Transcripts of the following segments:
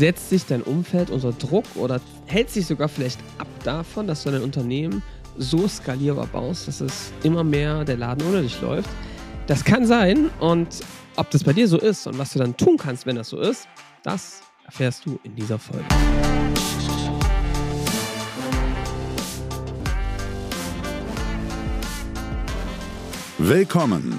Setzt sich dein Umfeld unter Druck oder hält sich sogar vielleicht ab davon, dass du dein Unternehmen so skalierbar baust, dass es immer mehr der Laden ohne dich läuft? Das kann sein und ob das bei dir so ist und was du dann tun kannst, wenn das so ist, das erfährst du in dieser Folge. Willkommen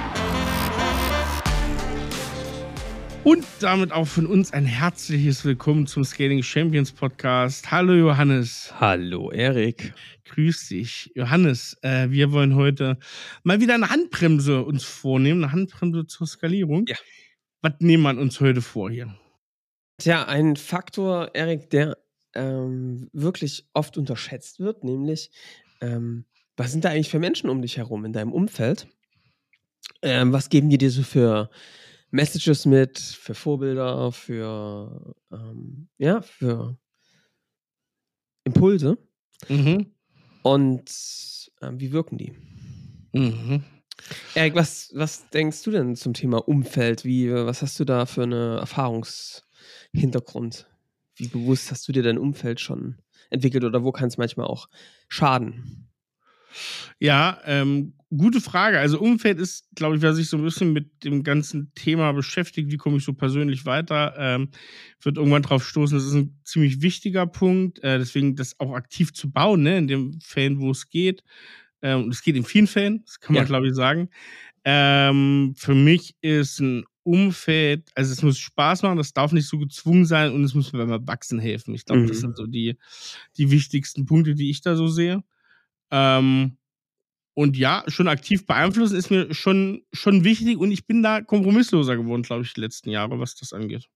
Und damit auch von uns ein herzliches Willkommen zum Scaling Champions Podcast. Hallo Johannes. Hallo Erik. Grüß dich. Johannes, äh, wir wollen heute mal wieder eine Handbremse uns vornehmen, eine Handbremse zur Skalierung. Ja. Was nehmen wir uns heute vor hier? Tja, ein Faktor, Erik, der ähm, wirklich oft unterschätzt wird, nämlich, ähm, was sind da eigentlich für Menschen um dich herum in deinem Umfeld? Ähm, was geben die dir so für Messages mit, für Vorbilder, für, ähm, ja, für Impulse. Mhm. Und äh, wie wirken die? Mhm. Erik, was, was denkst du denn zum Thema Umfeld? Wie, was hast du da für eine Erfahrungshintergrund? Wie bewusst hast du dir dein Umfeld schon entwickelt oder wo kann es manchmal auch schaden? Ja, ähm, gute Frage. Also Umfeld ist, glaube ich, wer sich so ein bisschen mit dem ganzen Thema beschäftigt, wie komme ich so persönlich weiter, ähm, wird irgendwann drauf stoßen. Das ist ein ziemlich wichtiger Punkt. Äh, deswegen das auch aktiv zu bauen, ne, in den Fällen, wo es geht. Ähm, und es geht in vielen Fällen, das kann man, ja. glaube ich, sagen. Ähm, für mich ist ein Umfeld, also es muss Spaß machen, das darf nicht so gezwungen sein und es muss mir beim Wachsen helfen. Ich glaube, mhm. das sind so die, die wichtigsten Punkte, die ich da so sehe. Ähm, und ja, schon aktiv beeinflussen ist mir schon, schon wichtig und ich bin da kompromissloser geworden, glaube ich, die letzten Jahre, was das angeht.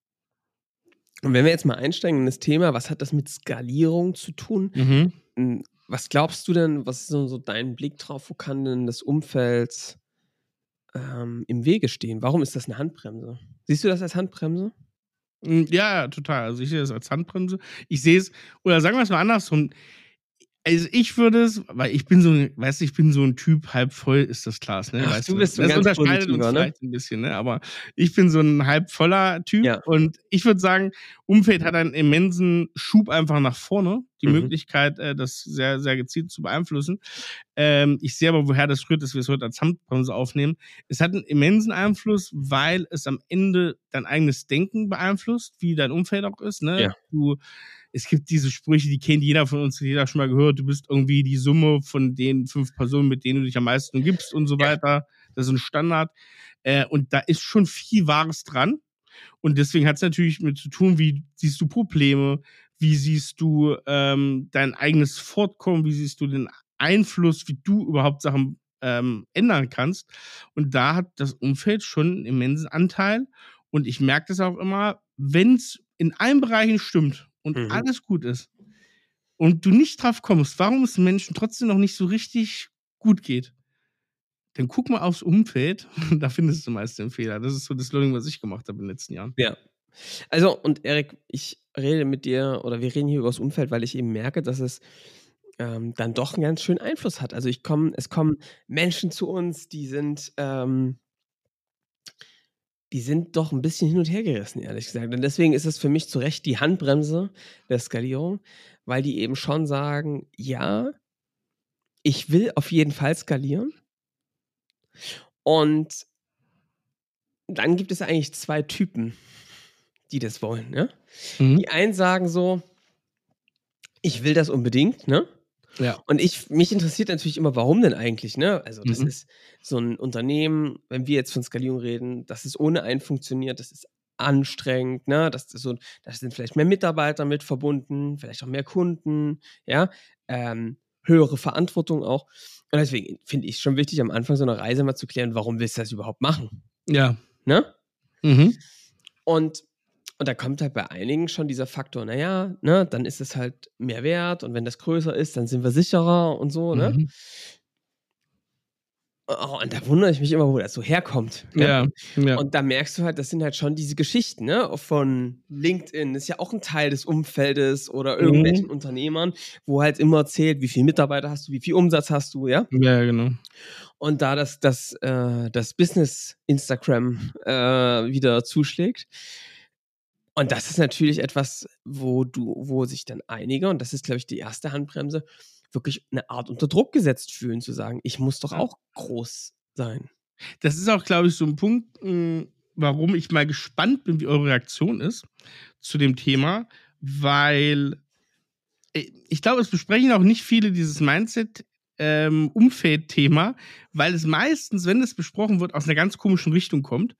Und wenn wir jetzt mal einsteigen in das Thema, was hat das mit Skalierung zu tun? Mhm. Hm, was glaubst du denn, was ist so dein Blick drauf, wo kann denn das Umfeld ähm, im Wege stehen? Warum ist das eine Handbremse? Siehst du das als Handbremse? Hm, ja, total. Also ich sehe das als Handbremse. Ich sehe es, oder sagen wir es mal andersrum, also ich würde es, weil ich bin so, weißt du, ich bin so ein Typ, halb voll ist das Glas, ne? Ach, weißt du bist so das unterscheidet uns ne? vielleicht ein bisschen, ne? Aber ich bin so ein halb voller Typ ja. und ich würde sagen, Umfeld hat einen immensen Schub einfach nach vorne, die mhm. Möglichkeit, äh, das sehr, sehr gezielt zu beeinflussen. Ähm, ich sehe aber, woher das rührt, dass wir es heute als Handbremse aufnehmen. Es hat einen immensen Einfluss, weil es am Ende dein eigenes Denken beeinflusst, wie dein Umfeld auch ist, ne? Ja. Du es gibt diese Sprüche, die kennt jeder von uns, jeder schon mal gehört, du bist irgendwie die Summe von den fünf Personen, mit denen du dich am meisten gibst und so weiter. Das ist ein Standard. Äh, und da ist schon viel Wahres dran. Und deswegen hat es natürlich mit zu tun, wie siehst du Probleme, wie siehst du ähm, dein eigenes Fortkommen, wie siehst du den Einfluss, wie du überhaupt Sachen ähm, ändern kannst. Und da hat das Umfeld schon einen immensen Anteil. Und ich merke das auch immer, wenn es in allen Bereichen stimmt und mhm. alles gut ist und du nicht drauf kommst, warum es Menschen trotzdem noch nicht so richtig gut geht, dann guck mal aufs Umfeld, da findest du meist den Fehler. Das ist so das Learning, was ich gemacht habe in den letzten Jahren. Ja. Also, und Erik, ich rede mit dir oder wir reden hier über das Umfeld, weil ich eben merke, dass es ähm, dann doch einen ganz schönen Einfluss hat. Also ich komme, es kommen Menschen zu uns, die sind ähm, die sind doch ein bisschen hin und her gerissen, ehrlich gesagt. Und deswegen ist es für mich zu Recht die Handbremse der Skalierung, weil die eben schon sagen, ja, ich will auf jeden Fall skalieren. Und dann gibt es eigentlich zwei Typen, die das wollen. Ne? Mhm. Die einen sagen so, ich will das unbedingt, ne? Ja. Und ich, mich interessiert natürlich immer, warum denn eigentlich, ne? Also, das mhm. ist so ein Unternehmen, wenn wir jetzt von Skalierung reden, das ist ohne einen funktioniert, das ist anstrengend, ne? Das ist so, da sind vielleicht mehr Mitarbeiter mit verbunden, vielleicht auch mehr Kunden, ja, ähm, höhere Verantwortung auch. Und deswegen finde ich es schon wichtig, am Anfang so einer Reise mal zu klären, warum willst du das überhaupt machen? Ja. Ne? Mhm. Und und da kommt halt bei einigen schon dieser Faktor, naja, ne, dann ist es halt mehr wert und wenn das größer ist, dann sind wir sicherer und so, ne? Mhm. Oh, und da wundere ich mich immer, wo das so herkommt. Ja, ja. Und da merkst du halt, das sind halt schon diese Geschichten, ne? Von LinkedIn, ist ja auch ein Teil des Umfeldes oder irgendwelchen Mhm. Unternehmern, wo halt immer zählt, wie viele Mitarbeiter hast du, wie viel Umsatz hast du, ja? Ja, genau. Und da das, das, äh, das Business Instagram äh, wieder zuschlägt. Und das ist natürlich etwas, wo du, wo sich dann einige, und das ist, glaube ich, die erste Handbremse, wirklich eine Art unter Druck gesetzt fühlen, zu sagen, ich muss doch auch groß sein. Das ist auch, glaube ich, so ein Punkt, mh, warum ich mal gespannt bin, wie eure Reaktion ist zu dem Thema, weil äh, ich glaube, es besprechen auch nicht viele dieses Mindset. Ähm, Umfeld-Thema, weil es meistens, wenn es besprochen wird, aus einer ganz komischen Richtung kommt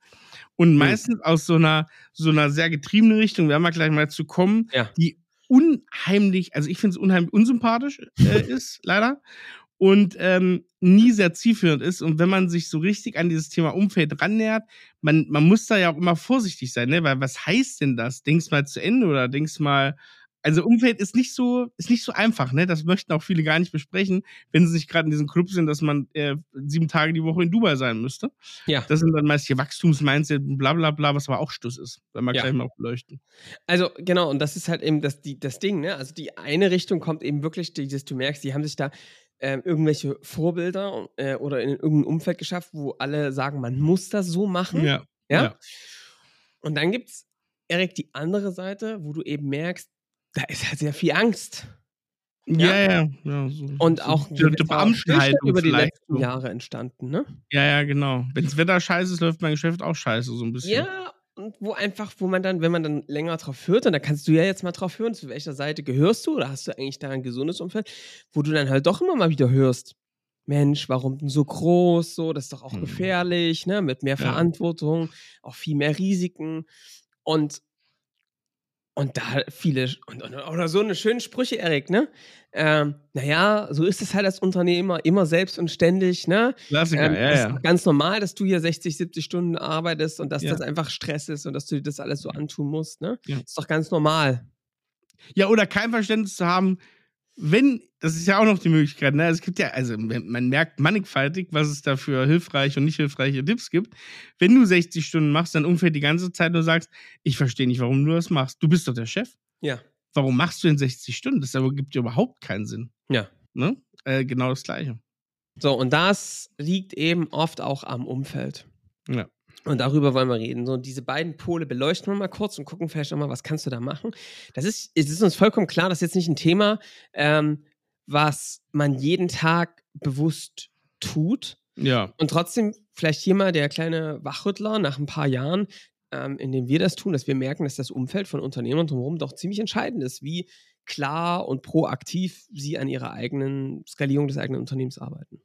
und meistens aus so einer so einer sehr getriebenen Richtung, werden wir gleich mal zu kommen, Ja. die unheimlich, also ich finde es unheimlich unsympathisch äh, ist, leider. Und ähm, nie sehr zielführend ist. Und wenn man sich so richtig an dieses Thema Umfeld rannähert, man, man muss da ja auch immer vorsichtig sein, ne? Weil was heißt denn das? Denkst mal zu Ende oder denkst mal, also Umfeld ist nicht so, ist nicht so einfach, ne? Das möchten auch viele gar nicht besprechen, wenn sie nicht gerade in diesem Club sind, dass man äh, sieben Tage die Woche in Dubai sein müsste. Ja. Das sind dann meist hier Wachstumsmindset und bla bla bla, was aber auch Stuss ist. Wenn wir Ja. gleich mal auch beleuchten. Also genau, und das ist halt eben das, die, das Ding, ne? Also die eine Richtung kommt eben wirklich, dieses, du merkst, die haben sich da ähm, irgendwelche Vorbilder äh, oder in irgendein Umfeld geschafft, wo alle sagen, man muss das so machen. Ja. Ja? Ja. Und dann gibt's, Erik, die andere Seite, wo du eben merkst, da ist halt sehr viel Angst. Ja, ja. ja so, Und so auch Stillstand Beamtenhaltung über die letzten So. Jahre entstanden, ne? Ja, ja, genau. Wenns Wetter scheiße ist, läuft mein Geschäft auch scheiße, so ein bisschen. Ja, und wo einfach, wo man dann, wenn man dann länger drauf hört, und da kannst du ja jetzt mal drauf hören, zu welcher Seite gehörst du oder hast du eigentlich da ein gesundes Umfeld, wo du dann halt doch immer mal wieder hörst, Mensch, warum denn so groß, so, das ist doch auch Hm. gefährlich, ne, mit mehr Ja. Verantwortung, auch viel mehr Risiken und und da viele, und, und, oder so eine schöne Sprüche, Erik, ne? Ähm, naja, so ist es halt als Unternehmer, immer selbst und ständig, ne? Klassiker, Ähm, ja, ja. ist ganz normal, dass du hier 60, 70 Stunden arbeitest und dass Ja. das einfach Stress ist und dass du dir das alles so antun musst. Ne? Ja. Ist doch ganz normal. Ja, oder kein Verständnis zu haben, wenn, das ist ja auch noch die Möglichkeit, ne? Es gibt ja, also man merkt mannigfaltig, was es da für hilfreiche und nicht hilfreiche Tipps gibt. Wenn du 60 Stunden machst, dann ungefähr die ganze Zeit nur sagst, ich verstehe nicht, warum du das machst. Du bist doch der Chef. Ja. Warum machst du denn 60 Stunden? Das gibt dir überhaupt keinen Sinn. Ja. Ne? Äh, genau das Gleiche. So, und das liegt eben oft auch am Umfeld. Ja. Und darüber wollen wir reden. So, und diese beiden Pole beleuchten wir mal kurz und gucken vielleicht nochmal, was kannst du da machen. Das ist, es ist uns vollkommen klar, das ist jetzt nicht ein Thema, ähm, was man jeden Tag bewusst tut. Ja. Und trotzdem, vielleicht hier mal der kleine Wachrüttler nach ein paar Jahren, ähm, in dem wir das tun, dass wir merken, dass das Umfeld von Unternehmern drumherum doch ziemlich entscheidend ist, wie klar und proaktiv sie an ihrer eigenen Skalierung des eigenen Unternehmens arbeiten.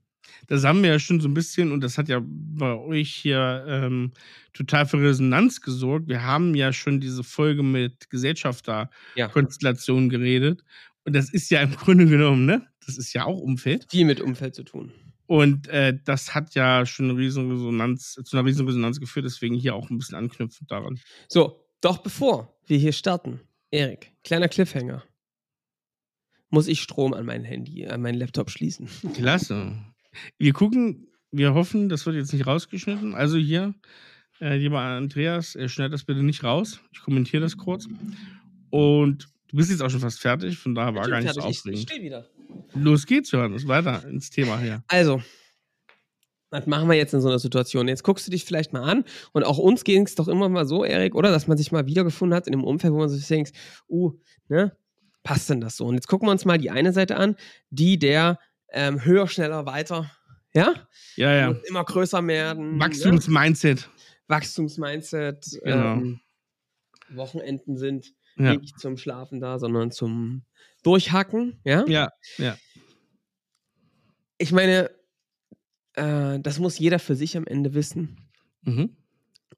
Das haben wir ja schon so ein bisschen, und das hat ja bei euch hier ähm, total für Resonanz gesorgt. Wir haben ja schon diese Folge mit Gesellschafterkonstellationen geredet. Und das ist ja im Grunde genommen, ne? Das ist ja auch Umfeld. Viel mit Umfeld zu tun. Und äh, das hat ja schon eine riesen Resonanz, zu einer riesen Resonanz geführt, deswegen hier auch ein bisschen anknüpfend daran. So, doch bevor wir hier starten, Erik, kleiner Cliffhanger. Muss ich Strom an mein Handy, an meinen Laptop schließen? Klasse. Wir gucken, wir hoffen, das wird jetzt nicht rausgeschnitten. Also hier, äh, lieber Andreas, äh, schneid das bitte nicht raus. Ich kommentiere das kurz. Und du bist jetzt auch schon fast fertig, von daher war Ich gar nicht so fertig, ich aufregend. stehe wieder. Los geht's, Johannes, weiter ins Thema hier. Also, was machen wir jetzt in so einer Situation? Jetzt guckst du dich vielleicht mal an und auch uns ging es doch immer mal so, Erik, oder? Dass man sich mal wiedergefunden hat in einem Umfeld, wo man sich denkt, uh, ne, passt denn das so? Und jetzt gucken wir uns mal die eine Seite an, die der ähm, höher, schneller, weiter, ja? Ja, ja. Muss immer größer werden. Ne? Wachstumsmindset. Wachstumsmindset. Genau. Ähm, Wochenenden sind Ja. nicht zum Schlafen da, sondern zum Durchhacken, ja? ja, ja. Ich meine, äh, das muss jeder für sich am Ende wissen. Mhm.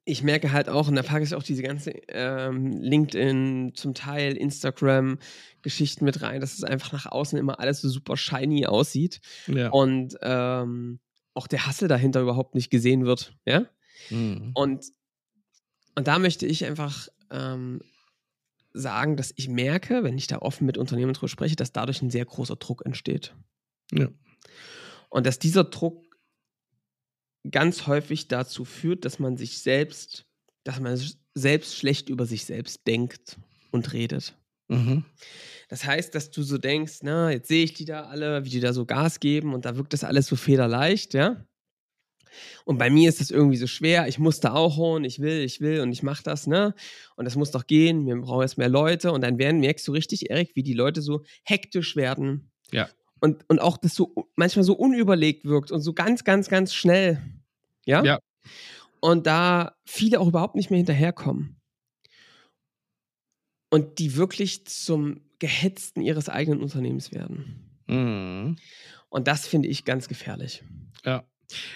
Ich merke halt auch, und da packe ich auch diese ganze ähm, LinkedIn, zum Teil Instagram-Geschichten mit rein, dass es einfach nach außen immer alles so super shiny aussieht Ja. und ähm, auch der Hassel dahinter überhaupt nicht gesehen wird. Ja? Mhm. Und, und da möchte ich einfach ähm, sagen, dass ich merke, wenn ich da offen mit Unternehmen drüber spreche, dass dadurch ein sehr großer Druck entsteht. Ja. Und dass dieser Druck ganz häufig dazu führt, dass man sich selbst, dass man selbst schlecht über sich selbst denkt und redet. Mhm. Das heißt, dass du so denkst, na, jetzt sehe ich die da alle, wie die da so Gas geben und da wirkt das alles so federleicht, ja. Und bei mir ist das irgendwie so schwer, ich muss da auch holen, ich will, ich will und ich mache das, ne? Und das muss doch gehen, wir brauchen jetzt mehr Leute und dann werden, merkst du richtig, Erik, wie die Leute so hektisch werden. Ja. Und, und auch das so manchmal so unüberlegt wirkt und so ganz, ganz, ganz schnell. Ja? Ja. Und da viele auch überhaupt nicht mehr hinterherkommen. Und die wirklich zum Gehetzten ihres eigenen Unternehmens werden. Mhm. Und das finde ich ganz gefährlich. Ja.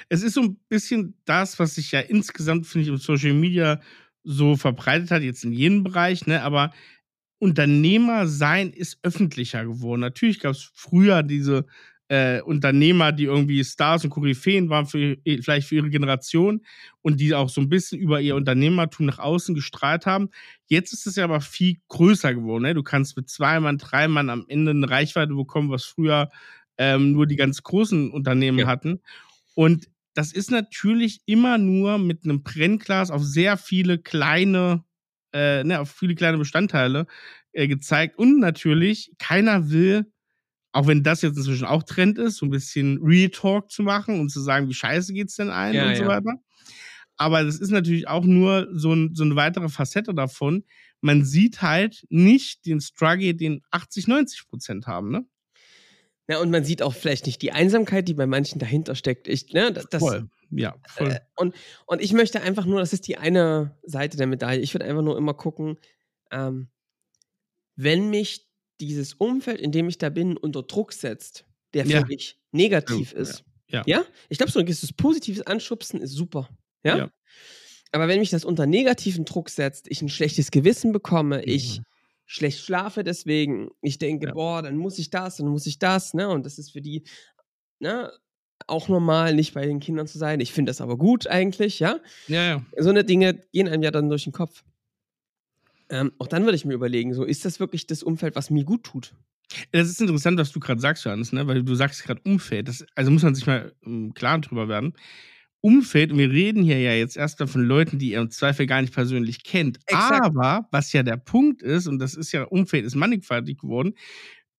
Es ist so ein bisschen das, was sich ja insgesamt, finde ich, im Social Media so verbreitet hat, jetzt in jedem Bereich, ne? Aber Unternehmer sein ist öffentlicher geworden. Natürlich gab es früher diese äh, Unternehmer, die irgendwie Stars und Koryphäen waren, für, vielleicht für ihre Generation und die auch so ein bisschen über ihr Unternehmertum nach außen gestrahlt haben. Jetzt ist es ja aber viel größer geworden. Ne? Du kannst mit zwei Mann, drei Mann am Ende eine Reichweite bekommen, was früher ähm, nur die ganz großen Unternehmen Ja. hatten. Und das ist natürlich immer nur mit einem Brennglas auf sehr viele kleine, äh, ne, auf viele kleine Bestandteile äh, gezeigt. Und natürlich, keiner will, auch wenn das jetzt inzwischen auch Trend ist, so ein bisschen Real Talk zu machen und zu sagen, wie scheiße geht's denn ein Ja, und so ja. weiter. Aber das ist natürlich auch nur so, ein, so eine weitere Facette davon. Man sieht halt nicht den Struggle, den 80, 90 Prozent haben, ne? Ja, und man sieht auch vielleicht nicht die Einsamkeit, die bei manchen dahinter steckt. Ich, ne, das, das. Ja, voll. Äh, und, und ich möchte einfach nur, das ist die eine Seite der Medaille. Ich würde einfach nur immer gucken, ähm, wenn mich dieses Umfeld, in dem ich da bin, unter Druck setzt, der für Ja. mich negativ Ja, ist. ja. Ich glaube, so ein gewisses positives Anschubsen ist super. Ja? Ja. Aber wenn mich das unter negativen Druck setzt, ich ein schlechtes Gewissen bekomme, ich Mhm. schlecht schlafe deswegen, ich denke, Ja. boah, dann muss ich das, dann muss ich das, ne? Und das ist für die, ne, auch normal, nicht bei den Kindern zu sein. Ich finde das aber gut eigentlich, ja. Ja, ja. So eine Dinge gehen einem ja dann durch den Kopf. Ähm, auch dann würde ich mir überlegen, so ist das wirklich das Umfeld, was mir gut tut? Das ist interessant, was du gerade sagst, Johannes, ne? weil du sagst gerade Umfeld. Das, also muss man sich mal im Klaren drüber werden. Umfeld, und wir reden hier ja jetzt erstmal von Leuten, die ihr im Zweifel gar nicht persönlich kennt. Exakt. Aber was ja der Punkt ist, und das ist ja, Umfeld ist mannigfaltig geworden,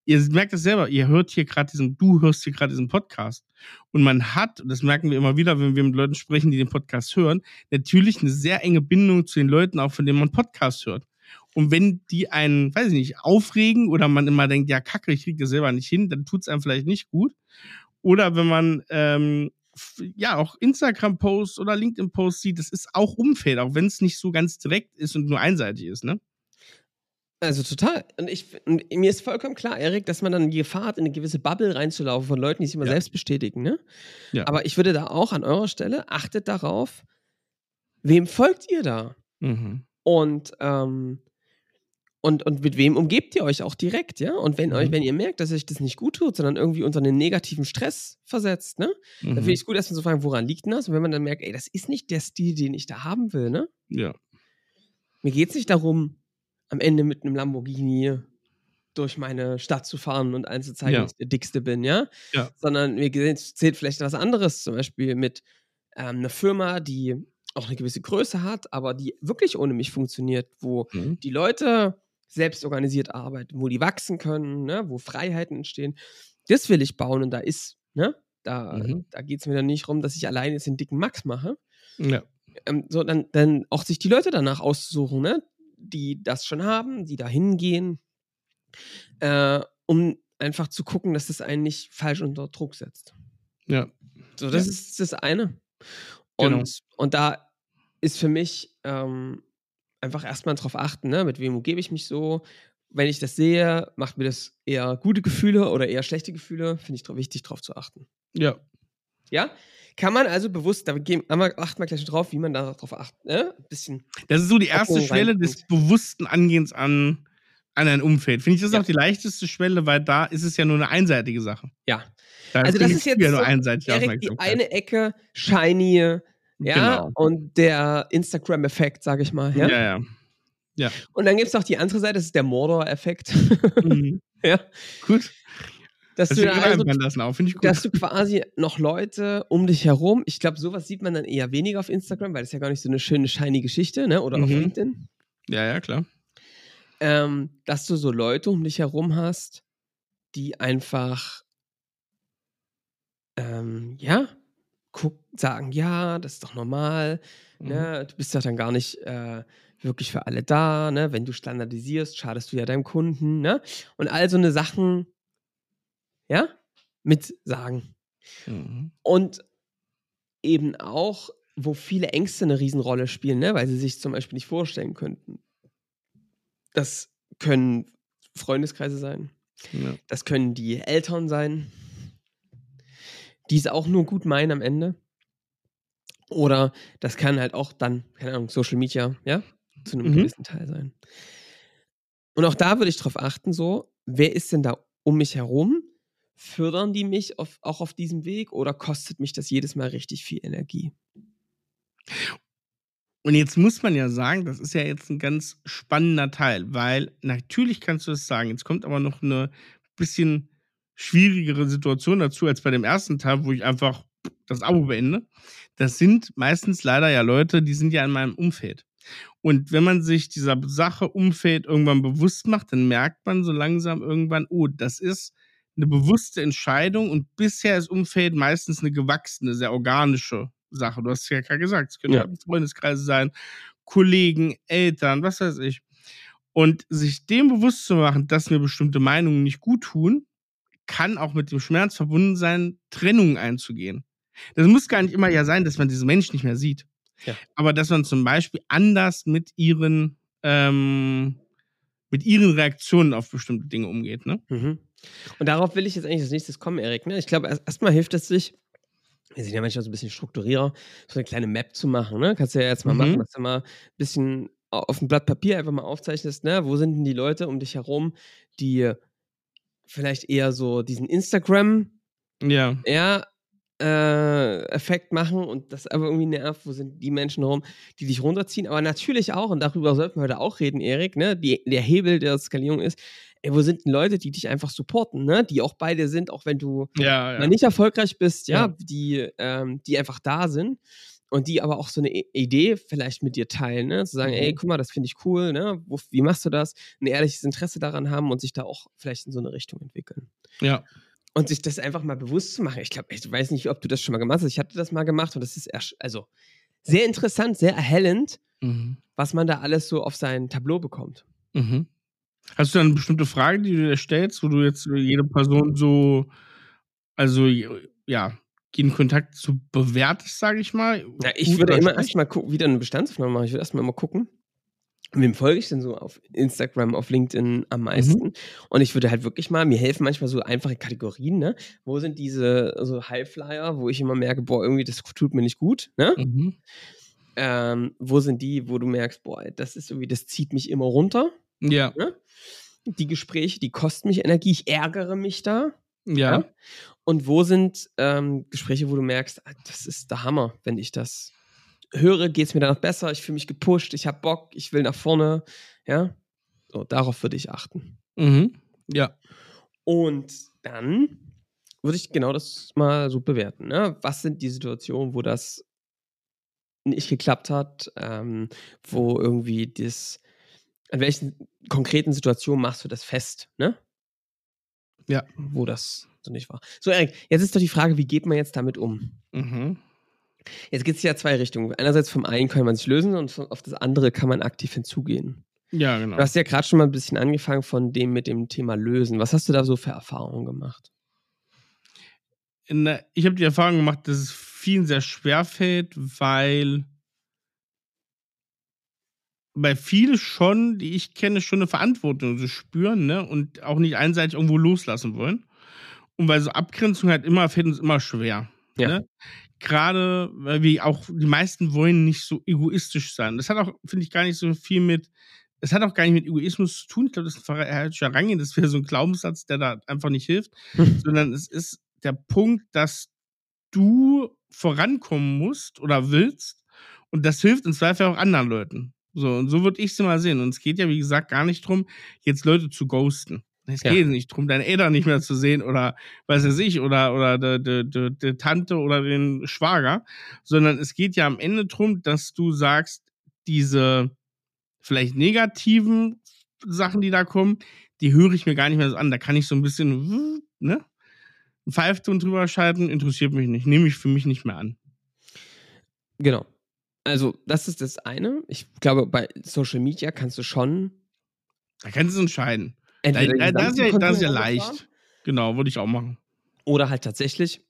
ihr merkt es selber, ihr hört hier gerade diesen, du hörst hier gerade diesen Podcast. Und man hat, das merken wir immer wieder, wenn wir mit Leuten sprechen, die den Podcast hören, natürlich eine sehr enge Bindung zu den Leuten, auch von denen man Podcast hört. Und wenn die einen, weiß ich nicht, aufregen oder man immer denkt, ja, kacke, ich kriege das selber nicht hin, dann tut es einem vielleicht nicht gut. Oder wenn man ähm, ja auch Instagram-Posts oder LinkedIn-Posts sieht, das ist auch Umfeld, auch wenn es nicht so ganz direkt ist und nur einseitig ist, ne? Also total. Und ich, und mir ist vollkommen klar, Erik, dass man dann die Gefahr hat, in eine gewisse Bubble reinzulaufen von Leuten, die sich immer Ja. selbst bestätigen. Ne? Ja. Aber ich würde da auch an eurer Stelle, achtet darauf, wem folgt ihr da? Mhm. Und, ähm, und, und mit wem umgebt ihr euch auch direkt, ja? Und wenn Mhm. euch, wenn ihr merkt, dass euch das nicht gut tut, sondern irgendwie unter einen negativen Stress versetzt, ne? Dann finde Mhm. ich es gut, erstmal zu fragen, woran liegt denn das? Und wenn man dann merkt, ey, das ist nicht der Stil, den ich da haben will, ne? Ja. Mir geht es nicht darum, am Ende mit einem Lamborghini durch meine Stadt zu fahren und allen zu zeigen, Ja. dass ich der Dickste bin, ja? Ja. Sondern mir zählt vielleicht was anderes, zum Beispiel mit ähm, einer Firma, die auch eine gewisse Größe hat, aber die wirklich ohne mich funktioniert, wo Mhm. die Leute selbst organisiert arbeiten, wo die wachsen können, ne? wo Freiheiten entstehen. Das will ich bauen und da ist, ne? Da, Mhm. da geht es mir dann nicht darum, dass ich alleine jetzt den dicken Max mache, Ja. ähm, so dann, dann auch sich die Leute danach auszusuchen, ne? Die das schon haben, die da hingehen, äh, um einfach zu gucken, dass das einen nicht falsch unter Druck setzt. Ja. So, das Ja. ist das eine. Und, Genau. und da ist für mich ähm, einfach erstmal drauf achten, ne? mit wem umgebe ich mich so. Wenn ich das sehe, macht mir das eher gute Gefühle oder eher schlechte Gefühle, finde ich wichtig, drauf zu achten. Ja. Ja? Kann man also bewusst, da gehen, achten wir gleich drauf, wie man darauf achtet. Ne? Ein bisschen. Das ist so die erste Schwelle des bewussten Angehens an, an ein Umfeld. Finde ich, das ist Ja. auch die leichteste Schwelle, weil da ist es ja nur eine einseitige Sache. Ja. Da Also das ist jetzt ja nur so, einseitige Erik, die eine Ecke, shiny, ja, Genau. und der Instagram-Effekt, sage ich mal. Ja? Ja, ja. Und dann gibt es noch die andere Seite, das ist der Mordor-Effekt. Mhm. ja. Gut. Dass, Das du, sieht da also, ich gut. dass du quasi noch Leute um dich herum, ich glaube, sowas sieht man dann eher weniger auf Instagram, weil das ist ja gar nicht so eine schöne, shiny Geschichte, ne? Oder auf Mhm. LinkedIn. Ja, ja, klar. Ähm, dass du so Leute um dich herum hast, die einfach, ähm, ja, guck, sagen, ja, das ist doch normal, Mhm. ne? Du bist ja dann gar nicht äh, wirklich für alle da, ne? Wenn du standardisierst, schadest du ja deinem Kunden, ne? Und all so eine Sachen, ja, mit sagen. Mhm. Und eben auch, wo viele Ängste eine Riesenrolle spielen, ne? weil sie sich zum Beispiel nicht vorstellen könnten. Das können Freundeskreise sein, Ja. das können die Eltern sein, die es auch nur gut meinen am Ende. Oder das kann halt auch dann, keine Ahnung, Social Media, ja, zu einem Mhm. gewissen Teil sein. Und auch da würde ich drauf achten, so, wer ist denn da um mich herum? Fördern die mich auf, auch auf diesem Weg oder kostet mich das jedes Mal richtig viel Energie? Und jetzt muss man ja sagen, das ist ja jetzt ein ganz spannender Teil, weil natürlich kannst du das sagen. Jetzt kommt aber noch eine bisschen schwierigere Situation dazu als bei dem ersten Teil, wo ich einfach das Abo beende. Das sind meistens leider ja Leute, die sind ja in meinem Umfeld. Und wenn man sich dieser Sache Umfeld irgendwann bewusst macht, dann merkt man so langsam irgendwann, oh, das ist eine bewusste Entscheidung und bisher ist Umfeld meistens eine gewachsene, sehr organische Sache. Du hast es ja gerade gesagt, es können Ja. Freundeskreise sein, Kollegen, Eltern, was weiß ich. Und sich dem bewusst zu machen, dass mir bestimmte Meinungen nicht gut tun, kann auch mit dem Schmerz verbunden sein, Trennungen einzugehen. Das muss gar nicht immer ja sein, dass man diesen Menschen nicht mehr sieht. Ja. Aber dass man zum Beispiel anders mit ihren, ähm, mit ihren Reaktionen auf bestimmte Dinge umgeht, ne? Mhm. Und darauf will ich jetzt eigentlich als nächstes kommen, Erik. Ne? Ich glaube, erst- erstmal hilft es sich, wir sind ja manchmal so ein bisschen Strukturierer, so eine kleine Map zu machen. Ne? Kannst du ja jetzt mal Mhm. machen, dass du mal ein bisschen au- auf dem Blatt Papier einfach mal aufzeichnest, ne? wo sind denn die Leute um dich herum, die vielleicht eher so diesen Instagram Ja. ja, äh, Effekt machen und das aber irgendwie nervt, wo sind die Menschen rum, die dich runterziehen, aber natürlich auch, und darüber sollten wir heute auch reden, Erik, ne, die, der Hebel der Skalierung ist, ey, wo sind denn Leute, die dich einfach supporten, ne, die auch bei dir sind, auch wenn du Ja, ja. mal nicht erfolgreich bist, ja, Ja. die, ähm, die einfach da sind und die aber auch so eine Idee vielleicht mit dir teilen, ne, zu sagen, Mhm. ey, guck mal, das finde ich cool, ne, wo, wie machst du das, ein ehrliches Interesse daran haben und sich da auch vielleicht in so eine Richtung entwickeln. ja. Und sich das einfach mal bewusst zu machen. Ich glaube, ich weiß nicht, ob du das schon mal gemacht hast. Ich hatte das mal gemacht und das ist erst, also sehr interessant, sehr erhellend, Mhm. was man da alles so auf sein Tableau bekommt. Mhm. Hast du dann bestimmte Frage, die du dir stellst, wo du jetzt jede Person so, also ja, jeden Kontakt zu bewertest, sage ich mal? Ja, ich würde immer erstmal gucken, wieder eine Bestandsaufnahme machen. Ich würde erstmal mal gucken, wem folge ich denn so auf Instagram, auf LinkedIn am meisten? Und ich würde halt wirklich mal, mir helfen manchmal so einfache Kategorien, ne? Wo sind diese so Highflyer, wo ich immer merke, boah, irgendwie das tut mir nicht gut, ne? Mhm. Ähm, wo sind die, wo du merkst, boah, das ist irgendwie, das zieht mich immer runter? Ja, die Gespräche, die kosten mich Energie, ich ärgere mich da. ja. Und wo sind ähm, Gespräche, wo du merkst, ah, das ist der Hammer, wenn ich das höre, geht es mir danach besser, ich fühle mich gepusht, ich habe Bock, ich will nach vorne. Ja, so, darauf würde ich achten. Mhm. Ja. Und dann würde ich genau das mal so bewerten. Ne? Was sind die Situationen, wo das nicht geklappt hat, ähm, wo irgendwie das, an welchen konkreten Situationen machst du das fest, ne? Ja. Wo das so nicht war. So, Erik, jetzt ist doch die Frage, wie geht man jetzt damit um? Mhm. Jetzt geht es ja zwei Richtungen. Einerseits vom einen kann man sich lösen und auf das andere kann man aktiv hinzugehen. Ja, genau. Du hast ja gerade schon mal ein bisschen angefangen von dem mit dem Thema Lösen. Was hast du da so für Erfahrungen gemacht? Der, ich habe die Erfahrung gemacht, dass es vielen sehr schwer fällt, weil bei vielen schon, die ich kenne, schon eine Verantwortung so spüren, ne? Und auch nicht einseitig irgendwo loslassen wollen. Und weil so Abgrenzung halt immer fällt uns immer schwer. Ja. Ne? Gerade, weil wir auch, die meisten wollen nicht so egoistisch sein. Das hat auch, finde ich, gar nicht so viel mit, es hat auch gar nicht mit Egoismus zu tun. Ich glaube, das ist ein falscher Rang, das wäre so ein Glaubenssatz, der da einfach nicht hilft, sondern es ist der Punkt, dass du vorankommen musst oder willst und das hilft im Zweifel auch anderen Leuten. So, und so würde ich es mal sehen. Und es geht ja, wie gesagt, gar nicht darum, jetzt Leute zu ghosten. Es Ja. geht nicht drum, deine Eltern nicht mehr zu sehen oder was weiß ich, oder, oder die, Tante oder den Schwager, sondern es geht ja am Ende drum, dass du sagst, diese vielleicht negativen Sachen, die da kommen, die höre ich mir gar nicht mehr so an. Da kann ich so ein bisschen, ne? Ein Pfeifton drüber schalten, interessiert mich nicht, nehme ich für mich nicht mehr an. Genau. Also, das ist das eine. Ich glaube, bei Social Media kannst du schon. Da kannst du entscheiden. Entweder den das, ist ja, das ist ja leicht. Genau, würde ich auch machen. Oder halt tatsächlich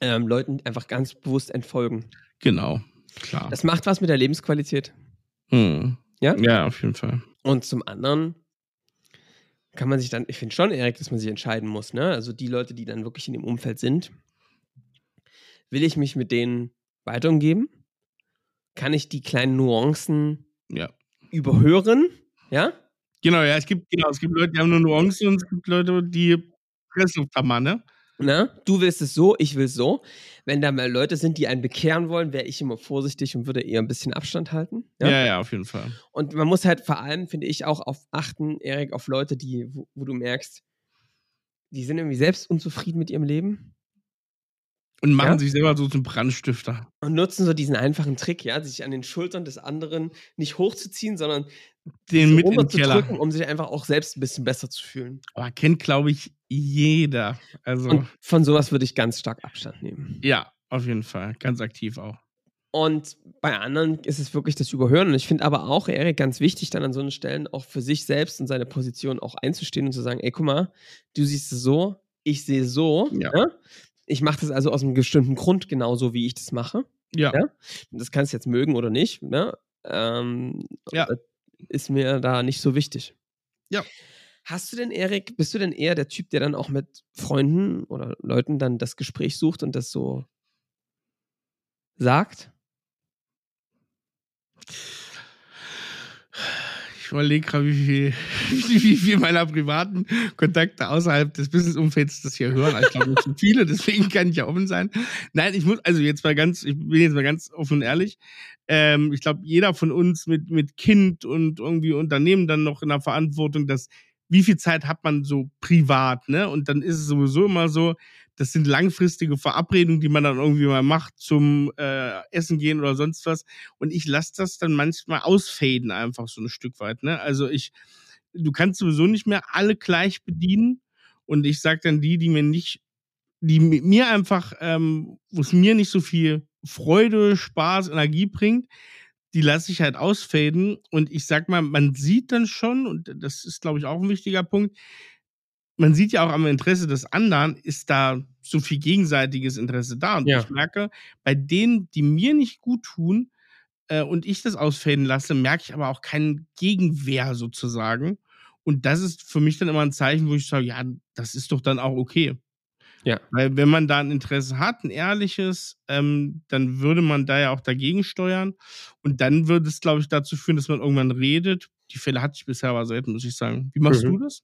ähm, Leuten einfach ganz bewusst entfolgen. Genau, klar. Das macht was mit der Lebensqualität. Hm. Ja? Ja, auf jeden Fall. Und zum anderen kann man sich dann, ich finde schon, Erik, dass man sich entscheiden muss, ne? Also die Leute, die dann wirklich in dem Umfeld sind, will ich mich mit denen weiter umgeben? Kann ich die kleinen Nuancen Ja. überhören? Ja? Genau, ja, es gibt, genau, es gibt Leute, die haben nur Nuancen und es gibt Leute, die Presslufthammer, ne? Na, du willst es so, ich will es so. Wenn da mal Leute sind, die einen bekehren wollen, wäre ich immer vorsichtig und würde eher ein bisschen Abstand halten. Ja, ja, auf jeden Fall. Und man muss halt vor allem, finde ich, auch auf achten, Erik, auf Leute, die, wo, wo du merkst, die sind irgendwie selbst unzufrieden mit ihrem Leben Und machen Ja? sich selber so zum Brandstifter. und nutzen so diesen einfachen Trick, ja, sich an den Schultern des anderen nicht hochzuziehen, sondern Den so mit in den Keller. um sich einfach auch selbst ein bisschen besser zu fühlen. Aber kennt, glaube ich, jeder. Also, Und von sowas würde ich ganz stark Abstand nehmen. ja, auf jeden Fall. Ganz aktiv auch. Und bei anderen ist es wirklich das Überhören. Und ich finde aber auch, Erik, ganz wichtig, dann an so einen Stellen auch für sich selbst und seine Position auch einzustehen und zu sagen, ey, guck mal, du siehst es so, ich sehe so. Ja. Ne? Ich mache das also aus einem bestimmten Grund genauso, wie ich das mache. Ja. Ja? Das kannst du jetzt mögen oder nicht. Ne? Ähm, Ja. Ist mir da nicht so wichtig. Ja. Hast du denn, Erik, bist du denn eher der Typ, der dann auch mit Freunden oder Leuten dann das Gespräch sucht und das so sagt? Ich überlege gerade, wie viel, wie, viel meiner privaten Kontakte außerhalb des Businessumfelds das hier hören. Ich glaube, nicht viele, deswegen kann ich ja offen sein. Nein, ich muss, also jetzt mal ganz, ich bin jetzt mal ganz offen und ehrlich. Ähm, ich glaube, jeder von uns mit, mit Kind und irgendwie Unternehmen dann noch in der Verantwortung, dass wie viel Zeit hat man so privat, ne? Und dann ist es sowieso immer so, das sind langfristige Verabredungen, die man dann irgendwie mal macht zum äh, Essen gehen oder sonst was. Und ich lasse das dann manchmal ausfaden, einfach so ein Stück weit. Ne? Also ich, du kannst sowieso nicht mehr alle gleich bedienen. Und ich sage dann die, die mir nicht, die mir einfach, ähm, wo es mir nicht so viel Freude, Spaß, Energie bringt, die lasse ich halt ausfaden. Und ich sag mal, man sieht dann schon, und das ist, glaube ich, auch ein wichtiger Punkt, man sieht ja auch am Interesse des anderen, ist da so viel gegenseitiges Interesse da. Und Ja. ich merke, bei denen, die mir nicht gut tun äh, und ich das ausfaden lasse, merke ich aber auch keinen Gegenwehr sozusagen. Und das ist für mich dann immer ein Zeichen, wo ich sage, ja, das ist doch dann auch okay. Ja. Weil wenn man da ein Interesse hat, ein ehrliches, ähm, dann würde man da ja auch dagegen steuern. Und dann würde es, glaube ich, dazu führen, dass man irgendwann redet. Die Fälle hatte ich bisher aber selten, muss ich sagen. Wie machst Mhm. du das?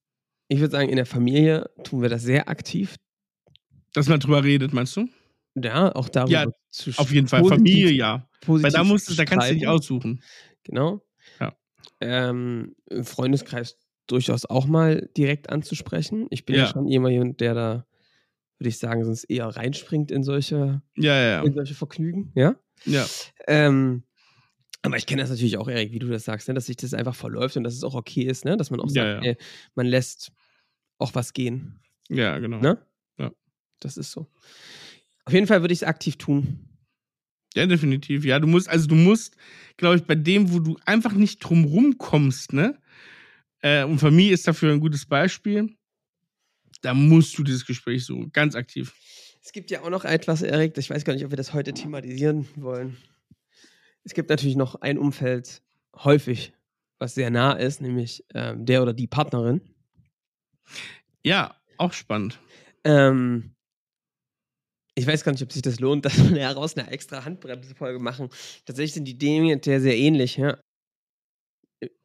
Ich würde sagen, in der Familie tun wir das sehr aktiv. Dass man drüber redet, meinst du? Ja, auch darüber Ja, zu Auf jeden Fall. Familie, ja. Weil da musst du, da kannst du dich aussuchen. Genau. Ja. Ähm, Im Freundeskreis durchaus auch mal direkt anzusprechen. Ich bin ja, Ja. schon jemand, der da, würde ich sagen, sonst eher reinspringt in solche, Ja, ja, in solche Vergnügen. Ja. ja. Ähm, aber ich kenne das natürlich auch, Erik, wie du das sagst, ne? dass sich das einfach verläuft und dass es auch okay ist, ne? dass man auch sagt. Ey, man lässt auch was gehen. Ja, genau. Ne? Ja. Das ist so. Auf jeden Fall würde ich es aktiv tun. Ja, definitiv. Ja, du musst, also du musst, glaube ich, bei dem, wo du einfach nicht drumrum kommst, ne? Äh, und Familie ist dafür ein gutes Beispiel. Da musst du dieses Gespräch so ganz aktiv. Es gibt ja auch noch etwas, Erik, ich weiß gar nicht, ob wir das heute thematisieren wollen. Es gibt natürlich noch ein Umfeld, häufig, was sehr nah ist, nämlich ähm, der oder die Partnerin. Ja, auch spannend. Ähm, ich weiß gar nicht, ob sich das lohnt, dass wir daraus eine extra Handbremse-Folge machen. Tatsächlich sind die Dinge sehr, sehr ähnlich, ja.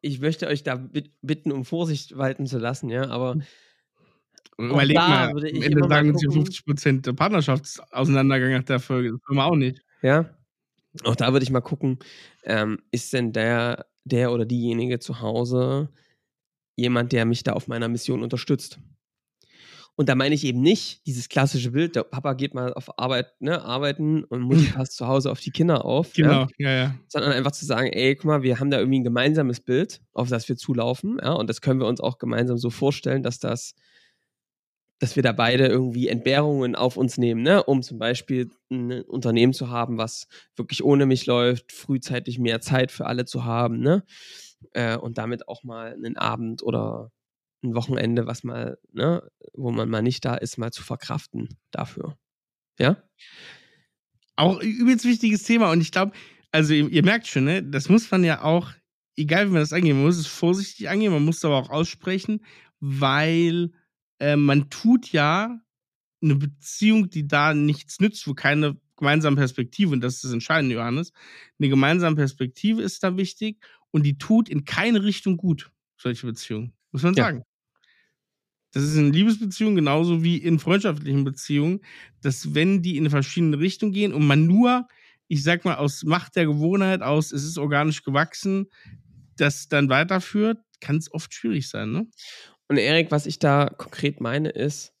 Ich möchte euch da bit- bitten, um Vorsicht walten zu lassen, ja, aber Überleg da mal, am Ende sagen sie gucken. 50% Partnerschaftsauseinandergang nach der Folge. Das können wir auch nicht. Ja. Auch da würde ich mal gucken, ähm, ist denn der, der oder diejenige zu Hause jemand, der mich da auf meiner Mission unterstützt. Und da meine ich eben nicht dieses klassische Bild, der Papa geht mal auf Arbeit, ne, arbeiten und Mutti passt zu Hause auf die Kinder auf. Genau, ja, ja. Sondern einfach zu sagen, ey, guck mal, wir haben da irgendwie ein gemeinsames Bild, auf das wir zulaufen, ja, und das können wir uns auch gemeinsam so vorstellen, dass das, dass wir da beide irgendwie Entbehrungen auf uns nehmen, ne, um zum Beispiel ein Unternehmen zu haben, was wirklich ohne mich läuft, frühzeitig mehr Zeit für alle zu haben, ne, äh, und damit auch mal einen Abend oder ein Wochenende, was mal, ne, wo man mal nicht da ist, mal zu verkraften dafür. Ja? Auch übelst wichtiges Thema und ich glaube, also ihr, ihr, merkt schon, ne, das muss man ja auch, egal wie man das angeht, man muss es vorsichtig angehen, man muss es aber auch aussprechen, weil äh, man tut ja eine Beziehung, die da nichts nützt, wo keine gemeinsame Perspektive, und das ist das Entscheidende, Johannes, eine gemeinsame Perspektive ist da wichtig und die tut in keine Richtung gut, solche Beziehungen. Muss man sagen. Ja. Das ist in Liebesbeziehungen genauso wie in freundschaftlichen Beziehungen, dass wenn die in eine verschiedene Richtung gehen und man nur, ich sag mal, aus Macht der Gewohnheit, aus es ist organisch gewachsen, das dann weiterführt, kann es oft schwierig sein, ne? Und Erik, was ich da konkret meine, ist,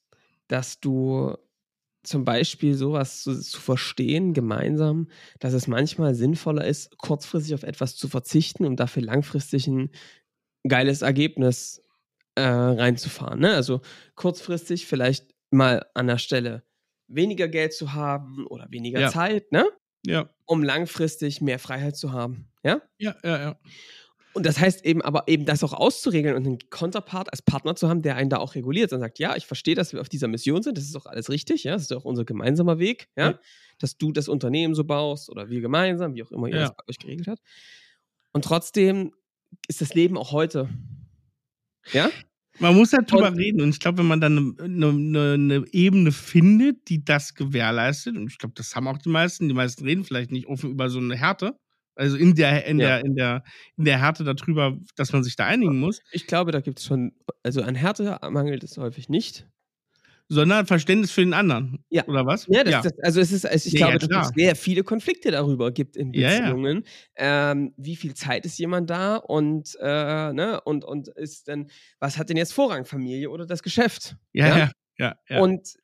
dass du zum Beispiel sowas zu, zu, verstehen, gemeinsam, dass es manchmal sinnvoller ist, kurzfristig auf etwas zu verzichten, um dafür langfristig ein geiles Ergebnis äh, reinzufahren. Ne? Also kurzfristig vielleicht mal an der Stelle weniger Geld zu haben oder weniger ja. Zeit, ne? Ja. Um langfristig mehr Freiheit zu haben. Ja? Ja, ja, ja. Und das heißt eben, aber eben das auch auszuregeln und einen Konterpart als Partner zu haben, der einen da auch reguliert und sagt, ja, ich verstehe, dass wir auf dieser Mission sind, das ist auch alles richtig, ja, das ist auch unser gemeinsamer Weg, ja, ja. dass du das Unternehmen so baust oder wir gemeinsam, wie auch immer ihr ja. das bei euch geregelt habt. Und trotzdem ist das Leben auch heute. Ja? Man muss halt drüber und, reden und ich glaube, wenn man dann eine, eine, eine, Ebene findet, die das gewährleistet, und ich glaube, das haben auch die meisten, die meisten reden vielleicht nicht offen über so eine Härte, also in der, in ja. der, in der, in der Härte darüber, dass man sich da einigen muss. Ich glaube, da gibt es schon, also an Härte mangelt es häufig nicht sondern Verständnis für den anderen. Ja. Oder was? Ja, das, ja. Das, also es ist, also ich ja, glaube, ja, dass es sehr viele Konflikte darüber gibt in Beziehungen. Ähm, wie viel Zeit ist jemand da und, äh, ne, und, und ist denn, was hat denn jetzt Vorrang, Familie oder das Geschäft? Ja, ja, ja. Und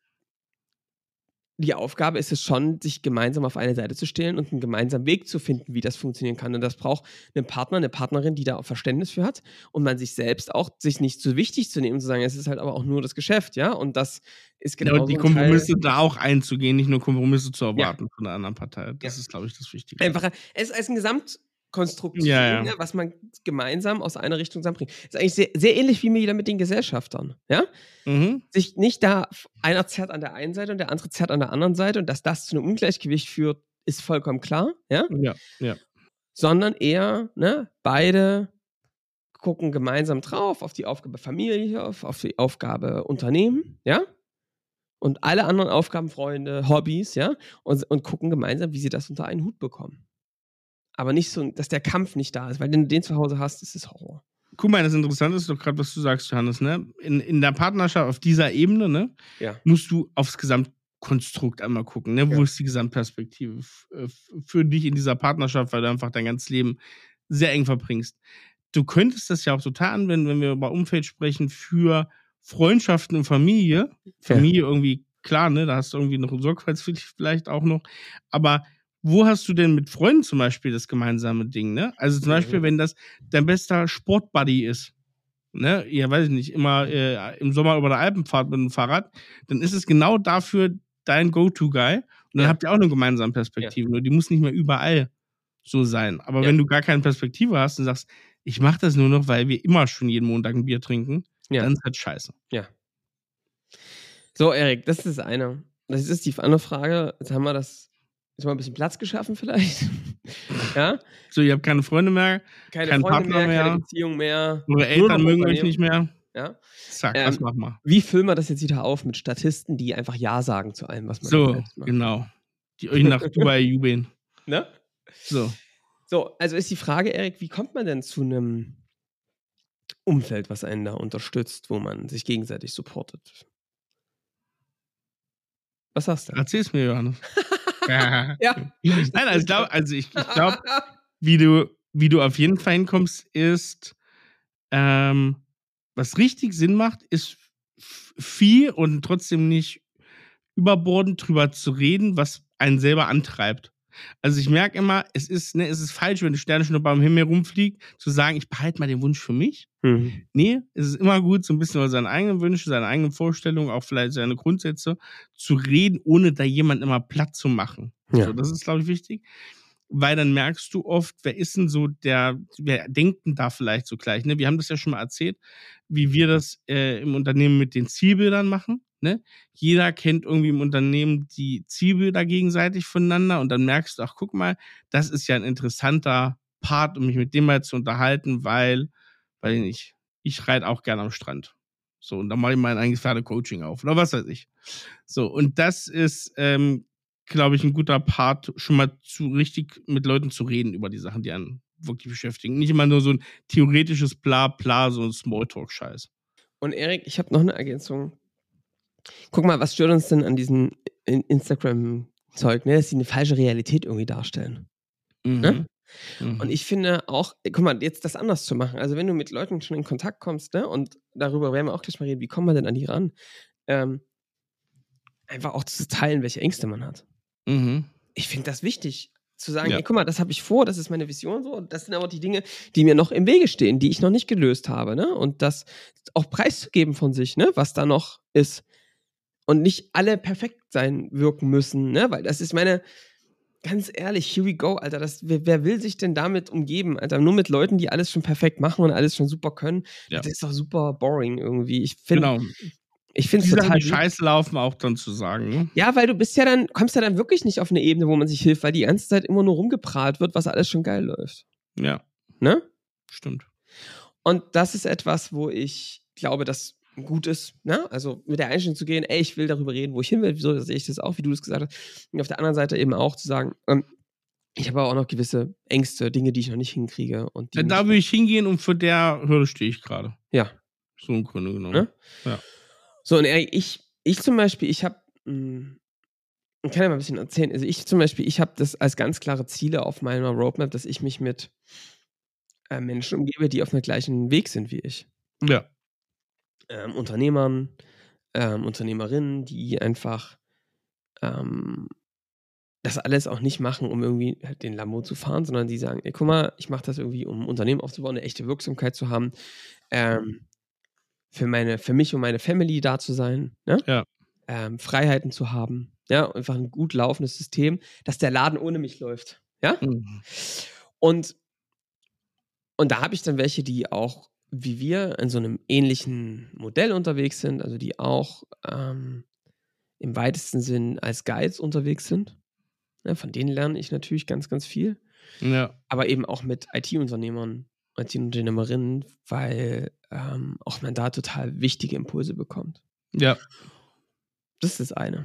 die Aufgabe ist es schon, sich gemeinsam auf eine Seite zu stellen und einen gemeinsamen Weg zu finden, wie das funktionieren kann. Und das braucht einen Partner, eine Partnerin, die da auch Verständnis für hat und man sich selbst auch sich nicht zu so wichtig zu nehmen, zu sagen, es ist halt aber auch nur das Geschäft, ja. Und das ist genau. Ja, und die Kompromisse da auch einzugehen, nicht nur Kompromisse zu erwarten ja. von der anderen Partei. Das ja. ist, glaube ich, das Wichtige. Einfacher. Es ist ein Gesamt Konstrukt zu ja, ja. Ne, was man gemeinsam aus einer Richtung zusammenbringt. Ist eigentlich sehr, sehr ähnlich wie wieder mit den Gesellschaftern. Ja? Mhm. Sich nicht da, einer zerrt an der einen Seite und der andere zerrt an der anderen Seite und dass das zu einem Ungleichgewicht führt, ist vollkommen klar. Ja, ja. ja. Sondern eher, ne, beide gucken gemeinsam drauf auf die Aufgabe Familie, auf, auf die Aufgabe Unternehmen, ja? Und alle anderen Aufgaben, Freunde, Hobbys, ja? Und, und gucken gemeinsam, wie sie das unter einen Hut bekommen aber nicht so, dass der Kampf nicht da ist, weil wenn du den zu Hause hast, ist es Horror. Guck mal, das Interessante ist doch gerade, was du sagst, Johannes, ne? In, in der Partnerschaft auf dieser Ebene, ne, ja. musst du aufs Gesamtkonstrukt einmal gucken, ne? Wo ja. ist die Gesamtperspektive äh, für dich in dieser Partnerschaft, weil du einfach dein ganzes Leben sehr eng verbringst. Du könntest das ja auch total anwenden, wenn wir über Umfeld sprechen, für Freundschaften und Familie. Familie ja. irgendwie, klar, ne, da hast du irgendwie noch Sorgfaltspflicht vielleicht auch noch, aber wo hast du denn mit Freunden zum Beispiel das gemeinsame Ding, ne? Also zum Beispiel, mhm. wenn das dein bester Sportbuddy ist, ne? Ja, weiß ich nicht, immer äh, im Sommer über der Alpenfahrt mit dem Fahrrad, dann ist es genau dafür dein Go-To-Guy. Und dann ja. habt ihr auch eine gemeinsame Perspektive. Ja. Nur die muss nicht mehr überall so sein. Aber ja. wenn du gar keine Perspektive hast und sagst, ich mache das nur noch, weil wir immer schon jeden Montag ein Bier trinken, dann ist halt scheiße. Ja. So, Erik, das ist eine. Das ist die andere Frage. Jetzt haben wir das Jetzt mal ein bisschen Platz geschaffen vielleicht. ja? So, ihr habt keine Freunde mehr, keine keinen Freunde Partner mehr, keine Beziehung mehr. Eure Eltern mögen euch nicht mehr. Ja? Zack, ähm, was machen wir? Wie füllen wir das jetzt wieder auf mit Statisten, die einfach Ja sagen zu allem, was man So, macht? genau. Die euch nach Dubai jubeln. Ne? So. So, also ist die Frage, Erik, wie kommt man denn zu einem Umfeld, was einen da unterstützt, wo man sich gegenseitig supportet? Was sagst du? Erzähl's mir, Johannes. ja. Nein, also ich glaube, also ich, ich glaube, wie du, wie du auf jeden Fall hinkommst, ist, ähm, was richtig Sinn macht, ist viel und trotzdem nicht überbordend drüber zu reden, was einen selber antreibt. Also ich merke immer, es ist, ne, es ist falsch, wenn eine Sternschnuppe am Himmel rumfliegt, zu sagen, ich behalte mal den Wunsch für mich. Mhm. Nee, es ist immer gut, so ein bisschen über seine eigenen Wünsche, seine eigenen Vorstellungen, auch vielleicht seine Grundsätze zu reden, ohne da jemand immer platt zu machen. Ja. So, das ist, glaube ich, wichtig. Weil dann merkst du oft, wer ist denn so der, wer denkt denn da vielleicht so gleich? Ne? Wir haben das ja schon mal erzählt, wie wir das äh, im Unternehmen mit den Zielbildern machen. Ne? Jeder kennt irgendwie im Unternehmen die Zielbilder gegenseitig voneinander und dann merkst du, ach guck mal, das ist ja ein interessanter Part, um mich mit dem mal zu unterhalten, weil, weil ich ich reite auch gerne am Strand. So, und dann mache ich mein eigenes Pferdecoaching auf oder was weiß ich. So, und das ist, ähm, glaube ich, ein guter Part, schon mal zu richtig mit Leuten zu reden über die Sachen, die einen wirklich beschäftigen. Nicht immer nur so ein theoretisches Bla Bla, so ein Smalltalk-Scheiß. Und Erik, ich habe noch eine Ergänzung. Guck mal, was stört uns denn an diesem Instagram-Zeug, ne? dass sie eine falsche Realität irgendwie darstellen. Mhm. Ne? Mhm. Und ich finde auch, guck mal, jetzt das anders zu machen. Also, wenn du mit Leuten schon in Kontakt kommst, ne, und darüber werden wir auch gleich mal reden, wie kommt man denn an die ran? Ähm, einfach auch zu teilen, welche Ängste man hat. Mhm. Ich finde das wichtig zu sagen, ja. ey, guck mal, das habe ich vor, das ist meine Vision so. Und das sind aber die Dinge, die mir noch im Wege stehen, die ich noch nicht gelöst habe, ne? Und das auch preiszugeben von sich, ne, was da noch ist und nicht alle perfekt sein wirken müssen, ne? Weil das ist meine, ganz ehrlich, here we go, Alter. Das, wer, wer, will sich denn damit umgeben, Alter? Nur mit Leuten, die alles schon perfekt machen und alles schon super können. Ja. Das ist doch super boring irgendwie. Ich finde. Genau. Ich finde es total. Die Scheiße laufen auch dann zu sagen. Ne? Ja, weil du bist ja dann, kommst ja dann wirklich nicht auf eine Ebene, wo man sich hilft, weil die ganze Zeit immer nur rumgeprahlt wird, was alles schon geil läuft. Ja. Ne? Stimmt. Und das ist etwas, wo ich glaube, dass gut ist, ne? Also mit der Einstellung zu gehen, ey, ich will darüber reden, wo ich hin will, wieso sehe ich das auch, wie du das gesagt hast. Und auf der anderen Seite eben auch zu sagen, ähm, ich habe auch noch gewisse Ängste, Dinge, die ich noch nicht hinkriege. Und ja, da will ich hingehen und für der Hürde stehe ich gerade. Ja. So im Grunde genommen. Ne? Ja. So, und ich, ich zum Beispiel, ich habe, hm, ich kann ja mal ein bisschen erzählen. Also ich zum Beispiel, ich habe das als ganz klare Ziele auf meiner Roadmap, dass ich mich mit äh, Menschen umgebe, die auf dem gleichen Weg sind wie ich. Ja ähm, Unternehmern, ähm, Unternehmerinnen, die einfach ähm, das alles auch nicht machen, um irgendwie halt den Lambo zu fahren, sondern die sagen, ey, guck mal, ich mache das irgendwie, um ein Unternehmen aufzubauen, eine echte Wirksamkeit zu haben, ähm, für meine, für mich und meine Family da zu sein, ne? ja. ähm, Freiheiten zu haben, ja, einfach ein gut laufendes System, dass der Laden ohne mich läuft, ja. Mhm. Und und da habe ich dann welche, die auch wie wir in so einem ähnlichen Modell unterwegs sind, also die auch ähm, im weitesten Sinn als Guides unterwegs sind. Ja, von denen lerne ich natürlich ganz, ganz viel. Ja. Aber eben auch mit IT-Unternehmern, IT-Unternehmerinnen, weil ähm, auch man da total wichtige Impulse bekommt. Ja. Das ist das eine.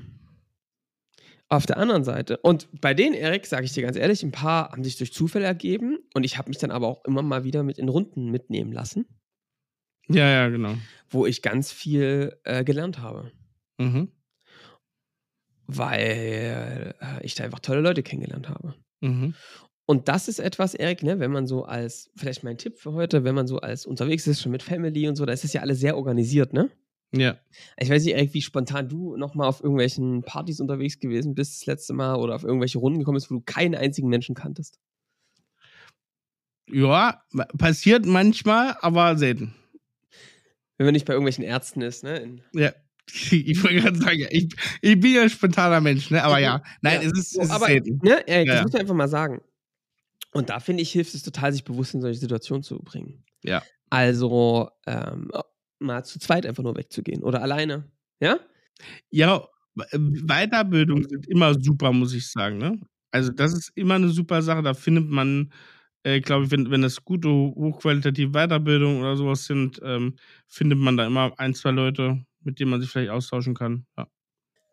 Auf der anderen Seite, und bei denen, Erik, sage ich dir ganz ehrlich, ein paar haben sich durch Zufälle ergeben und ich habe mich dann aber auch immer mal wieder mit in Runden mitnehmen lassen. Ja, ja, genau. Wo ich ganz viel äh, gelernt habe. Mhm. Weil äh, ich da einfach tolle Leute kennengelernt habe. Mhm. Und das ist etwas, Erik, ne, wenn man so als, vielleicht mein Tipp für heute, wenn man so als unterwegs ist, schon mit Family und so, da ist das ja alles sehr organisiert, ne? Ja. Ich weiß nicht, Erik, wie spontan du nochmal auf irgendwelchen Partys unterwegs gewesen bist das letzte Mal oder auf irgendwelche Runden gekommen bist, wo du keinen einzigen Menschen kanntest. Ja, passiert manchmal, aber selten. Wenn man nicht bei irgendwelchen Ärzten ist, ne? In ja. Ich wollte gerade sagen, ich, ich bin ja ein spontaner Mensch, ne? Aber ja, nein, ja. es ist, es aber, selten. Ne, ja, das muss ich einfach mal sagen. Und da finde ich, hilft es total, sich bewusst in solche Situationen zu bringen. Ja. Also, ähm, mal zu zweit einfach nur wegzugehen oder alleine. Ja? Ja, äh, Weiterbildung sind immer super, muss ich sagen. Ne? Also, das ist immer eine super Sache. Da findet man, äh, glaube ich, wenn, wenn das gute, hochqualitative Weiterbildung oder sowas sind, ähm, findet man da immer ein, zwei Leute, mit denen man sich vielleicht austauschen kann. Ja.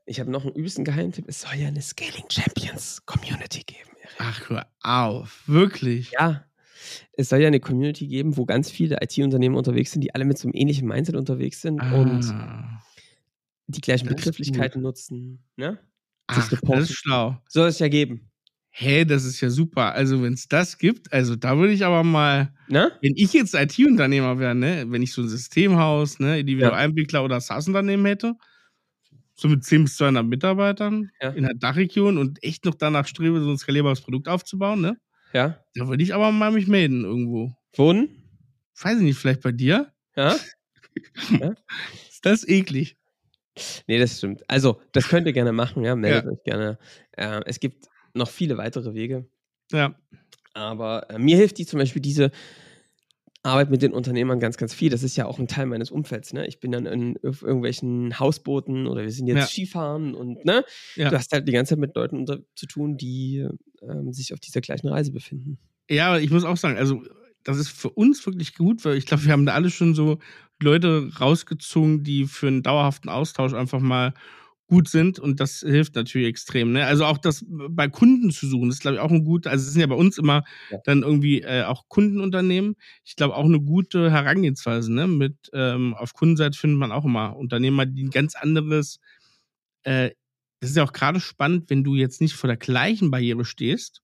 Ich habe noch einen übelsten Geheimtipp. Es soll ja eine Scaling Champions Community geben. Ach, hör auf. Wirklich? Ja es soll ja eine Community geben, wo ganz viele IT-Unternehmen unterwegs sind, die alle mit so einem ähnlichen Mindset unterwegs sind ah, und die gleichen Begrifflichkeiten nutzen. Ne? Ach, das ist schlau. Soll es ja geben. Hä, das ist ja super. Also, wenn es das gibt, also da würde ich aber mal, Na? wenn ich jetzt IT-Unternehmer wäre, ne, wenn ich so ein Systemhaus, ne, Individualentwickler oder SaaS-Unternehmen hätte, so mit 10 bis 200 Mitarbeitern Ja. in der Dachregion und echt noch danach strebe, so ein skalierbares Produkt aufzubauen, ne, Ja. da würde ich aber mal mich melden irgendwo. Wohnen? Weiß ich nicht, vielleicht bei dir? Ja? Ist das eklig? Nee, das stimmt. Also, das könnt ihr gerne machen, ja. Meldet Ja. euch gerne. Äh, es gibt noch viele weitere Wege. Ja. Aber äh, mir hilft die zum Beispiel diese Arbeit mit den Unternehmern ganz, ganz viel. Das ist ja auch ein Teil meines Umfelds. Ne? Ich bin dann in irg- irgendwelchen Hausbooten oder wir sind jetzt Ja. Skifahren und ne, Ja. du hast halt die ganze Zeit mit Leuten unter, zu tun, die ähm, sich auf dieser gleichen Reise befinden. Ja, ich muss auch sagen, also das ist für uns wirklich gut, weil ich glaube, wir haben da alle schon so Leute rausgezogen, die für einen dauerhaften Austausch einfach mal gut sind und das hilft natürlich extrem. Ne? Also auch das bei Kunden zu suchen, das ist glaube ich auch ein gut, also es sind ja bei uns immer Ja. dann irgendwie äh, auch Kundenunternehmen. Ich glaube auch eine gute Herangehensweise. Ne? Mit ähm, auf Kundenseite findet man auch immer Unternehmer, die ein ganz anderes. Äh, das ist ja auch gerade spannend, wenn du jetzt nicht vor der gleichen Barriere stehst,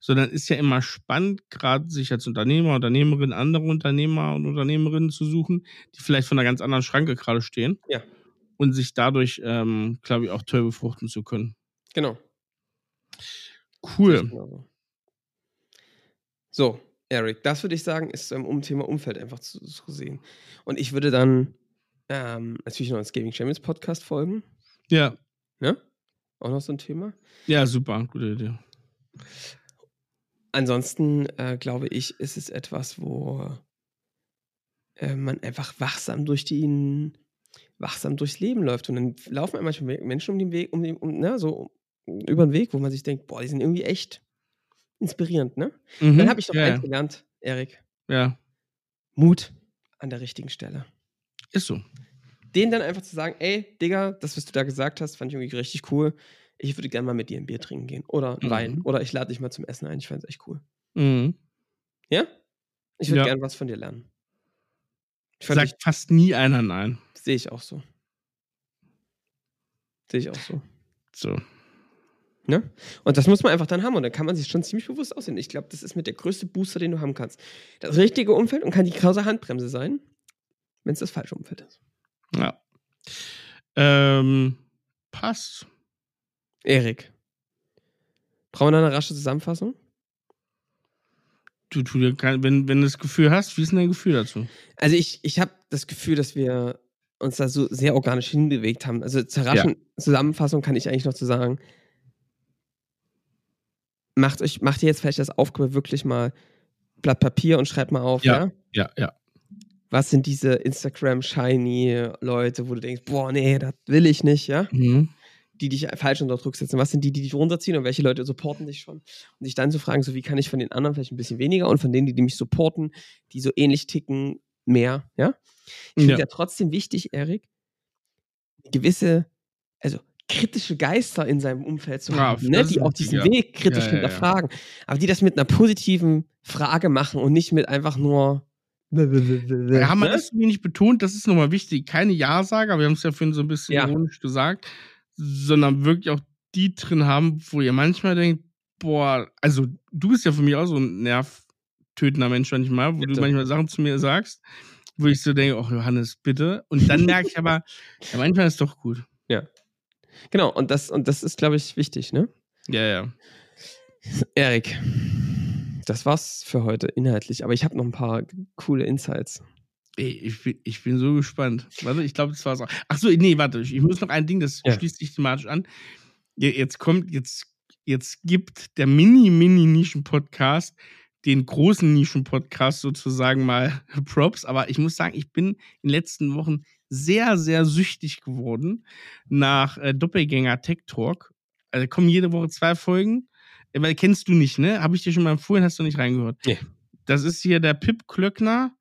sondern ist ja immer spannend, gerade sich als Unternehmer, Unternehmerin, andere Unternehmer und Unternehmerinnen zu suchen, die vielleicht von einer ganz anderen Schranke gerade stehen. Ja. Und sich dadurch, ähm, glaube ich, auch toll befruchten zu können. Genau. Cool. Genau so. Eric, das würde ich sagen, ist im um Thema Umfeld einfach zu, zu sehen. Und ich würde dann ähm, natürlich noch ins Gaming Champions Podcast folgen. Ja. Ne? Auch noch so ein Thema. Ja, super. Gute Idee. Ansonsten äh, glaube ich, ist es etwas, wo äh, man einfach wachsam durch die wachsam durchs Leben läuft. Und dann laufen einem manchmal Menschen um den Weg, um den, um, ne, so über den Weg, wo man sich denkt, boah, die sind irgendwie echt inspirierend, ne? Mhm. Dann habe ich noch ja, eins gelernt, Erik. ja, Mut an der richtigen Stelle. ist so. Den dann einfach zu sagen, ey, Digga, das, was du da gesagt hast, fand ich irgendwie richtig cool. Ich würde gerne mal mit dir ein Bier trinken gehen. Oder ein Mhm. Wein. Oder ich lade dich mal zum Essen ein. Ich fand es echt cool. Mhm. Ja? Ich würde Ja. gerne was von dir lernen. Ich fand Sagt fast nie einer nein. sehe ich auch so. Sehe ich auch so. So. Ne? Und das muss man einfach dann haben und dann kann man sich schon ziemlich bewusst aussehen. Ich glaube, das ist mit der größte Booster, den du haben kannst. Das richtige Umfeld und kann die krause Handbremse sein, wenn es das falsche Umfeld ist. Ja. Ähm, passt. Erik. Brauchen wir eine rasche Zusammenfassung? Du, kein, wenn, wenn du das Gefühl hast, wie ist denn dein Gefühl dazu? Also ich, ich habe das Gefühl, dass wir uns da so sehr organisch hinbewegt haben. Also zur raschen Zusammenfassung kann ich eigentlich noch zu sagen, macht euch, macht ihr jetzt vielleicht das Aufgabe wirklich mal Blatt Papier und schreibt mal auf, ja? Ja. Ja, ja. Was sind diese Instagram-Shiny-Leute, wo du denkst, boah, nee, das will ich nicht, ja? Mhm. Die dich falsch unter Druck setzen. Was sind die, die dich runterziehen und welche Leute supporten dich schon? Und sich dann zu fragen, so wie kann ich von den anderen vielleicht ein bisschen weniger und von denen, die, die mich supporten, die so ähnlich ticken, mehr, ja? Ich finde Ja. ja. trotzdem wichtig, Erik, gewisse, also kritische Geister in seinem Umfeld zu haben, ne? die auch diesen ja. Weg kritisch Ja, hinterfragen, aber die das mit einer positiven Frage machen und nicht mit einfach nur. Wir haben ne? das so wenig betont, das ist nochmal wichtig. Keine Ja-Sager, wir haben es ja vorhin so ein bisschen ironisch gesagt, sondern wirklich auch die drin haben, wo ihr manchmal denkt, boah, also du bist ja für mich auch so ein nervtötender Mensch manchmal, wo Bitte. du manchmal Sachen zu mir sagst, wo ich so denke, ach Johannes, bitte. Und dann merke ich aber, ja, manchmal ist doch gut. Genau, und das, und das ist, glaube ich, wichtig, ne? Ja, ja. Erik, das war's für heute inhaltlich, aber ich habe noch ein paar coole Insights. Ich bin, ich bin so gespannt. Warte, ich glaube, das war's auch. Ach so, nee, warte, ich muss noch ein Ding, das Ja. schließt sich thematisch an. Jetzt kommt, jetzt, jetzt gibt der Mini-Mini-Nischen-Podcast den großen Nischen-Podcast sozusagen mal Props, aber ich muss sagen, ich bin in den letzten Wochen sehr, sehr süchtig geworden nach äh, Doppelgänger Tech Talk. Also kommen jede Woche zwei Folgen. Äh, Weil kennst du nicht, ne? Habe ich dir schon mal empfohlen, hast du nicht reingehört. Nee. Das ist hier der Pip Klöckner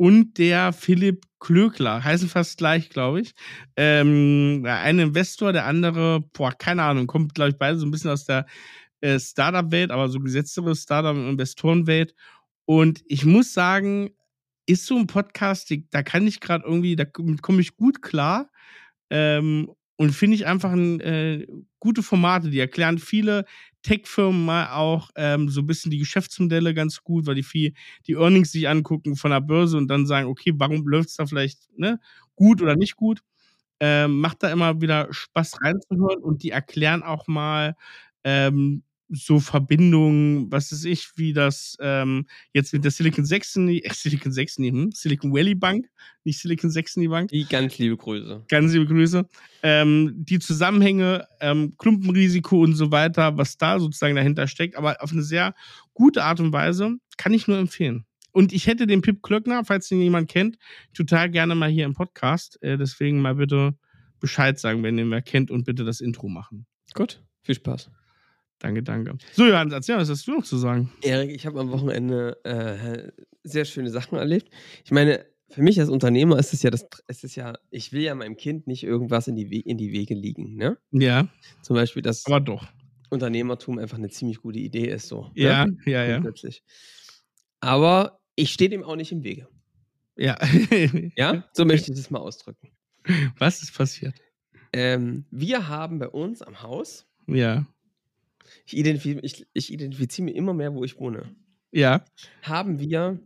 und der Philipp Klöckler. Heißen fast gleich, glaube ich. Ähm, der eine Investor, der andere, boah, keine Ahnung, kommt, glaube ich, beide so ein bisschen aus der äh, Startup-Welt, aber so gesetztere Startup- und ich muss sagen, ist so ein Podcast, da kann ich gerade irgendwie, da komme ich gut klar. Ähm, und finde ich einfach ein, äh, gute Formate, die erklären viele Tech-Firmen mal auch ähm, so ein bisschen die Geschäftsmodelle ganz gut, weil die viel die Earnings sich angucken von der Börse und dann sagen, okay, warum läuft es da vielleicht ne, gut oder nicht gut. Ähm, macht da immer wieder Spaß reinzuhören und die erklären auch mal ähm, so Verbindungen, was weiß ich, wie das ähm, jetzt mit der Silicon Saxony, äh, Silicon Saxony, hm? Silicon Valley Bank, nicht Silicon Saxony Bank. Die ganz liebe Grüße. Ganz liebe Grüße. Ähm, die Zusammenhänge, ähm, Klumpenrisiko und so weiter, was da sozusagen dahinter steckt, aber auf eine sehr gute Art und Weise, kann ich nur empfehlen. Und ich hätte den Pip Klöckner, falls ihn jemand kennt, total gerne mal hier im Podcast. Äh, deswegen mal bitte Bescheid sagen, wenn ihr wer kennt und bitte das Intro machen. Gut, viel Spaß. Danke, danke. So, Johannes, erzähl, was hast du noch zu sagen? Erik, ich habe am Wochenende äh, sehr schöne Sachen erlebt. Ich meine, für mich als Unternehmer ist es ja das, es ist ja, ich will ja meinem Kind nicht irgendwas in die, We in die Wege liegen, ne? Ja. Zum Beispiel, dass Aber doch. Unternehmertum einfach eine ziemlich gute Idee ist, so. Ja, ne? ja, ja. Grundsätzlich. Aber ich stehe dem auch nicht im Wege. Ja. Ja, so möchte ich das mal ausdrücken. Was ist passiert? Ähm, wir haben bei uns am Haus, Ja. Ich identifiziere ich, ich identifiziere mir immer mehr, wo ich wohne, Ja. haben wir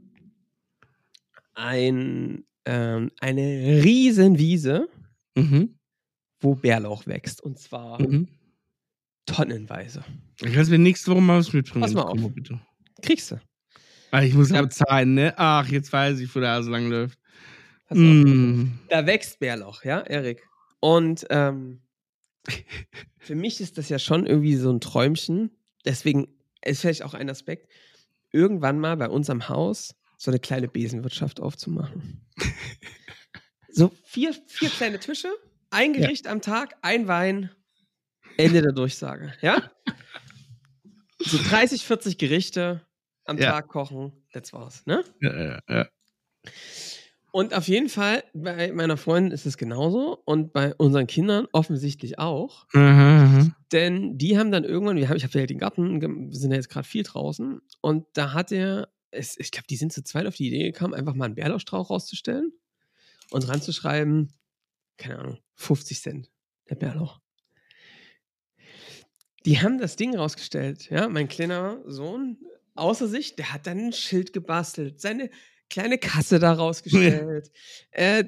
ein, ähm, eine riesen Wiese, Mhm. wo Bärlauch wächst. Und zwar mhm. tonnenweise. Du kannst mir nächste Woche mal was mitbringen. Pass mal auf. Komm bitte. Kriegst du. Ah, ich muss Ja. aber zahlen, ne? Ach, jetzt weiß ich, wo der Hase lang läuft. Mm. Da wächst Bärlauch, ja, Erik. Und ähm, für mich ist das ja schon irgendwie so ein Träumchen. Deswegen ist vielleicht auch ein Aspekt, irgendwann mal bei uns am Haus so eine kleine Besenwirtschaft aufzumachen. So vier, vier kleine Tische, ein Gericht am Tag, ein Wein, Ende der Durchsage, ja? So 30, 40 Gerichte am Ja. Tag kochen, das war's, ne? Ja, ja, ja. Und auf jeden Fall, bei meiner Freundin ist es genauso und bei unseren Kindern offensichtlich auch. Aha, aha. Denn die haben dann irgendwann, wir haben, ich habe ja den Garten, wir sind ja jetzt gerade viel draußen und da hat er, es, ich glaube, die sind zu zweit auf die Idee gekommen, einfach mal einen Bärlauchstrauch rauszustellen und ranzuschreiben, keine Ahnung, 50 Cent, der Bärlauch. Die haben das Ding rausgestellt, ja, mein kleiner Sohn außer sich, der hat dann ein Schild gebastelt, seine kleine Kasse da rausgestellt, äh,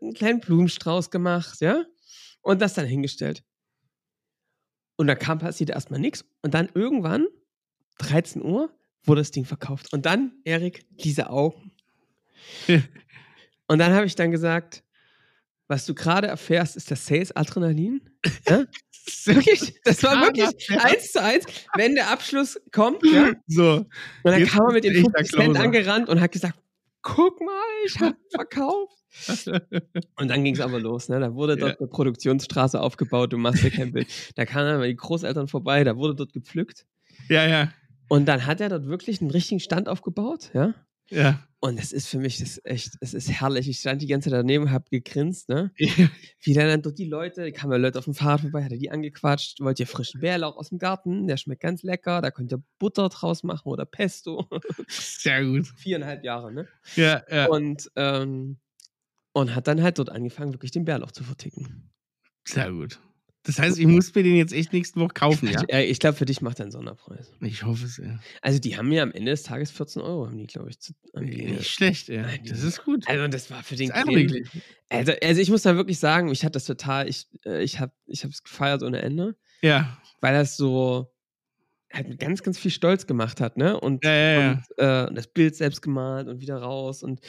einen kleinen Blumenstrauß gemacht, ja, und das dann hingestellt. Und da kam passiert erstmal nichts. Und dann irgendwann, 13 Uhr, wurde das Ding verkauft. Und dann, Erik, diese Augen. Und dann habe ich dann gesagt, was du gerade erfährst, ist das Sales-Adrenalin. Ja? Wirklich, das war wirklich eins zu eins. Wenn der Abschluss kommt, ja, So. und dann kam er mit den echt 50 der Cent angerannt und hat gesagt, guck mal, ich habe verkauft. Und dann ging es aber los. Ne? Da wurde dort Ja. eine Produktionsstraße aufgebaut, du machst dir kein Bild. Da kamen die Großeltern vorbei, da wurde dort gepflückt. Ja, ja. Und dann hat er dort wirklich einen richtigen Stand aufgebaut, ja. Ja. Und das ist für mich das echt, es ist herrlich. Ich stand die ganze Zeit daneben, hab gegrinst, ne? Ja. Wie dann dort die Leute, da kamen ja Leute auf dem Fahrrad vorbei, hat er die angequatscht, wollt ihr frischen Bärlauch aus dem Garten, der schmeckt ganz lecker, da könnt ihr Butter draus machen oder Pesto. Sehr gut. Viereinhalb Jahre, ne? Ja, ja. Und, ähm, und hat dann halt dort angefangen, wirklich den Bärlauch zu verticken. Sehr gut. Das heißt, ich muss mir den jetzt echt nächste Woche kaufen, ja? Ich, äh, ich glaube, für dich macht er einen Sonderpreis. Ich hoffe es, ja. Also, die haben mir am Ende des Tages 14 Euro, haben die, glaube ich, zu, Nicht schlecht, ja. Nein, Das ist gut. Also, das war für den. Also, also, ich muss da wirklich sagen, mich hat das total, ich, äh, ich habe ich es gefeiert ohne Ende, Ja. weil das so halt mit ganz, ganz viel Stolz gemacht hat, ne? Und, Ja, ja, ja. und äh, das Bild selbst gemalt und wieder raus und,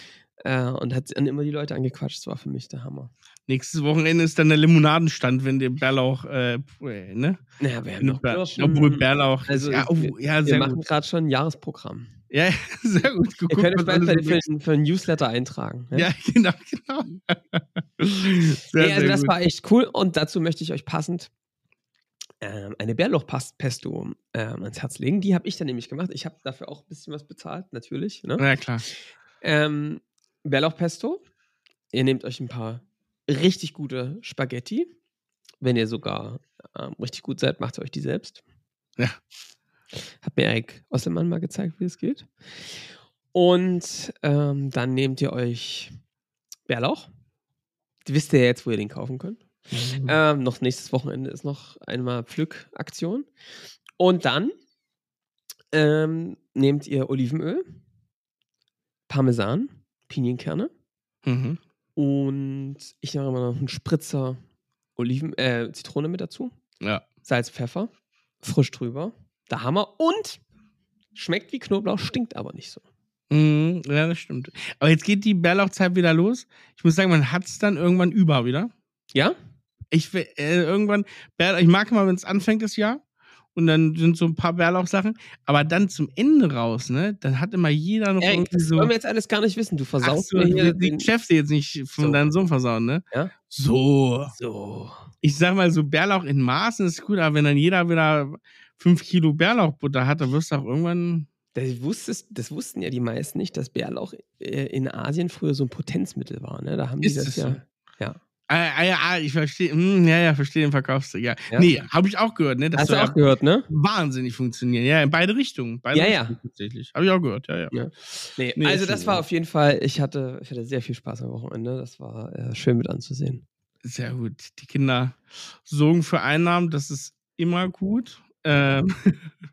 äh, und hat dann immer die Leute angequatscht. Das war für mich der Hammer. Nächstes Wochenende ist dann der Limonadenstand, wenn der Bärlauch, äh, ne? Naja, wir haben noch Bär- Birschen. Obwohl Bärlauch. Also, ja, oh, wir- ja, Wir sehr machen gerade schon ein Jahresprogramm. Ja, sehr gut. Ihr Geguckt, könnt euch bald für, für, für ein Newsletter eintragen. Ja? Ja, genau, genau. Sehr, nee, also das gut. war echt cool und dazu möchte ich euch passend ähm, eine Bärlauchpesto ähm, ans Herz legen. Die habe ich dann nämlich gemacht. Ich habe dafür auch ein bisschen was bezahlt, natürlich. Ne? Ja, klar. Ähm, Bärlauchpesto. Ihr nehmt euch ein paar richtig gute Spaghetti. Wenn ihr sogar ähm, richtig gut seid, macht ihr euch die selbst. Ja. Hat mir Erik Osselmann mal gezeigt, wie es geht. Und ähm, dann nehmt ihr euch Bärlauch. Wisst ihr jetzt, wo ihr den kaufen könnt. Mhm. Ähm, noch nächstes Wochenende ist noch einmal Pflückaktion. Und dann ähm, nehmt ihr Olivenöl, Parmesan, Pinienkerne Mhm. und ich mache immer noch einen Spritzer Oliven, äh, Zitrone mit dazu. Ja. Salz, Pfeffer, frisch drüber. Der Hammer und schmeckt wie Knoblauch, stinkt aber nicht so. Mhm. Ja, das stimmt. Aber jetzt geht die Bärlauchzeit wieder los. Ich muss sagen, man hat es dann irgendwann über wieder. Ja? Ich will, äh, irgendwann, Bärlauch, ich mag immer, wenn es anfängt das Jahr. Und dann sind so ein paar Bärlauchsachen. Aber dann zum Ende raus, ne? Dann hat immer jeder noch Erik, irgendwie das so. wollen wir jetzt alles gar nicht wissen. Du Ach versaust so, mir die den... Geschäfte jetzt nicht von So. deinem Sohn versauen, ne? Ja? So. So. Ich sag mal, so Bärlauch in Maßen ist gut, aber wenn dann jeder wieder fünf Kilo Bärlauchbutter hat, dann wirst du auch irgendwann. Das, wusstest, das wussten ja die meisten nicht, dass Bärlauch äh, in Asien früher so ein Potenzmittel war. Ne? Da haben die Ist das ja. so? Ja. Ah, ah, ja, ah, ich verstehe. Hm, ja, ja, verstehe den Verkaufstrick. Ja. Ja. Nee, habe ich auch gehört, ne? Das Hast du auch gehört, ne? wahnsinnig funktionieren. Ja, in beide Richtungen. Beide Ja, ja. Richtungen tatsächlich. Habe ich auch gehört, ja, ja. Ja. Nee, Nee, also das war auf jeden Fall, ich hatte, ich hatte sehr viel Spaß am Wochenende. Das war äh, schön mit anzusehen. Sehr gut. Die Kinder sorgen für Einnahmen, das ist immer gut. Ähm,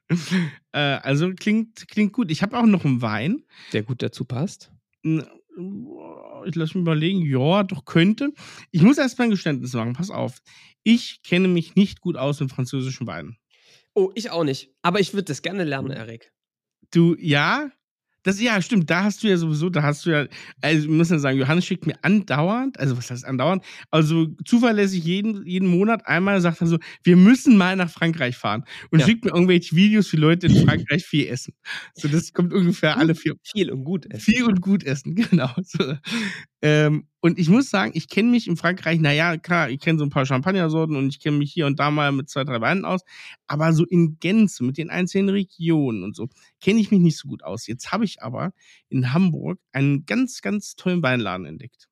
äh, also klingt, klingt gut. Ich habe auch noch einen Wein. Der gut dazu passt. N- Ich lasse mich überlegen, ja, doch könnte. Ich muss erst mal ein Geständnis machen, pass auf. Ich kenne mich nicht gut aus mit französischen Weinen. Oh, ich auch nicht. Aber ich würde das gerne lernen, Mhm. Erik. Du, ja, das, ja, stimmt, da hast du ja sowieso, da hast du ja, also wir müssen ja sagen, Johannes schickt mir andauernd, also was heißt andauernd, also zuverlässig jeden, jeden Monat einmal sagt er so, wir müssen mal nach Frankreich fahren und Ja. schickt mir irgendwelche Videos, wie Leute in Frankreich viel essen. So, das kommt ungefähr alle vier, Viel und gut essen. viel und gut essen, genau. So. Ähm, und ich muss sagen, ich kenne mich in Frankreich, naja, klar, ich kenne so ein paar Champagnersorten und ich kenne mich hier und da mal mit zwei, drei Weinen aus, aber so in Gänze, mit den einzelnen Regionen und so, kenne ich mich nicht so gut aus. Jetzt habe ich aber in Hamburg einen ganz, ganz tollen Weinladen entdeckt.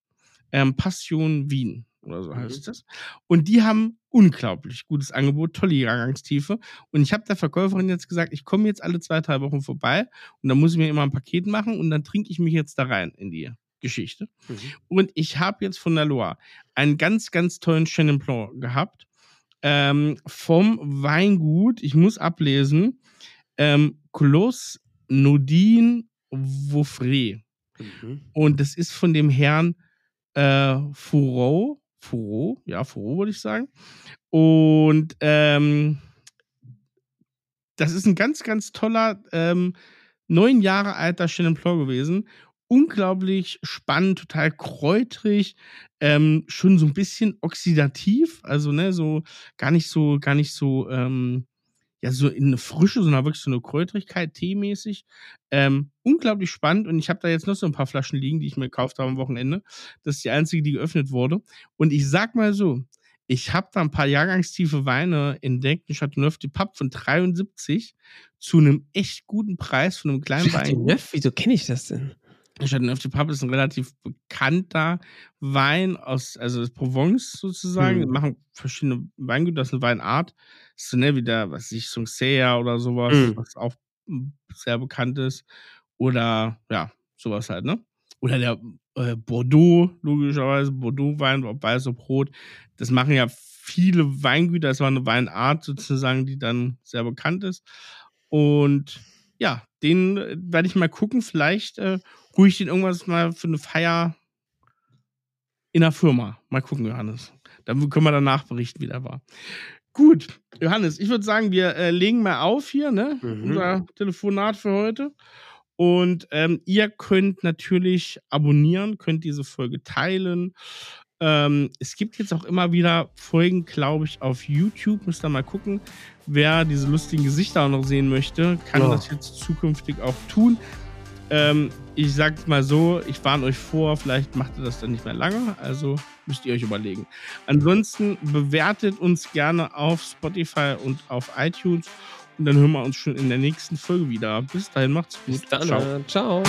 Ähm, Passion Wien oder so heißt das. Und die haben unglaublich gutes Angebot, tolle Jahrgangstiefe. Und ich habe der Verkäuferin jetzt gesagt, ich komme jetzt alle zwei, drei Wochen vorbei und dann muss ich mir immer ein Paket machen und dann trinke ich mich jetzt da rein in die Geschichte. Mhm. Und ich habe jetzt von der Loire einen ganz, ganz tollen Chenin Blanc gehabt. Ähm, vom Weingut, ich muss ablesen, ähm, Clos Nodin Vaufré. Mhm. Und das ist von dem Herrn äh, Fourreau. Fourreau, ja, Fourreau würde ich sagen. Und ähm, das ist ein ganz, ganz toller, ähm, neun Jahre alter Chenin Blanc gewesen. Unglaublich spannend, total kräutrig, ähm, schon so ein bisschen oxidativ, also ne, so gar nicht so, gar nicht so, ähm, ja, so in eine Frische, sondern wirklich so eine Kräutrigkeit, teemäßig. Ähm, unglaublich spannend und ich habe da jetzt noch so ein paar Flaschen liegen, die ich mir gekauft habe am Wochenende. Das ist die einzige, die geöffnet wurde. Und ich sag mal so, ich habe da ein paar jahrgangstiefe Weine entdeckt, ein Chateauneuf du Pape von 73 zu einem echt guten Preis von einem kleinen Wein. Chateauneuf, wieso kenne ich das denn? Chateauneuf du Pape ist ein relativ bekannter Wein aus, also aus Provence sozusagen. Hm. Die machen verschiedene Weingüter, das ist eine Weinart. Das ist so, ne, wie der, was ich, Sancerre oder sowas, Hm. was auch sehr bekannt ist. Oder, ja, sowas halt, ne? Oder der äh, Bordeaux, logischerweise, Bordeaux-Wein, ob weiß, ob rot. Das machen ja viele Weingüter. Das war eine Weinart sozusagen, die dann sehr bekannt ist. Und ja, den äh, werde ich mal gucken. Vielleicht äh, hole ich den irgendwas mal für eine Feier in der Firma. Mal gucken, Johannes. Dann können wir danach berichten, wie der war. Gut, Johannes, ich würde sagen, wir äh, legen mal auf hier, ne? Mhm. Unser Telefonat für heute. Und ähm, ihr könnt natürlich abonnieren, könnt diese Folge teilen. Ähm, es gibt jetzt auch immer wieder Folgen, glaube ich, auf YouTube. Müsst ihr mal gucken. Wer diese lustigen Gesichter auch noch sehen möchte, kann Ja. das jetzt zukünftig auch tun. Ähm, ich sag's mal so, ich warne euch vor, vielleicht macht ihr das dann nicht mehr lange, also müsst ihr euch überlegen. Ansonsten bewertet uns gerne auf Spotify und auf iTunes und dann hören wir uns schon in der nächsten Folge wieder. Bis dahin, macht's gut. Bis dann. äh, Ciao.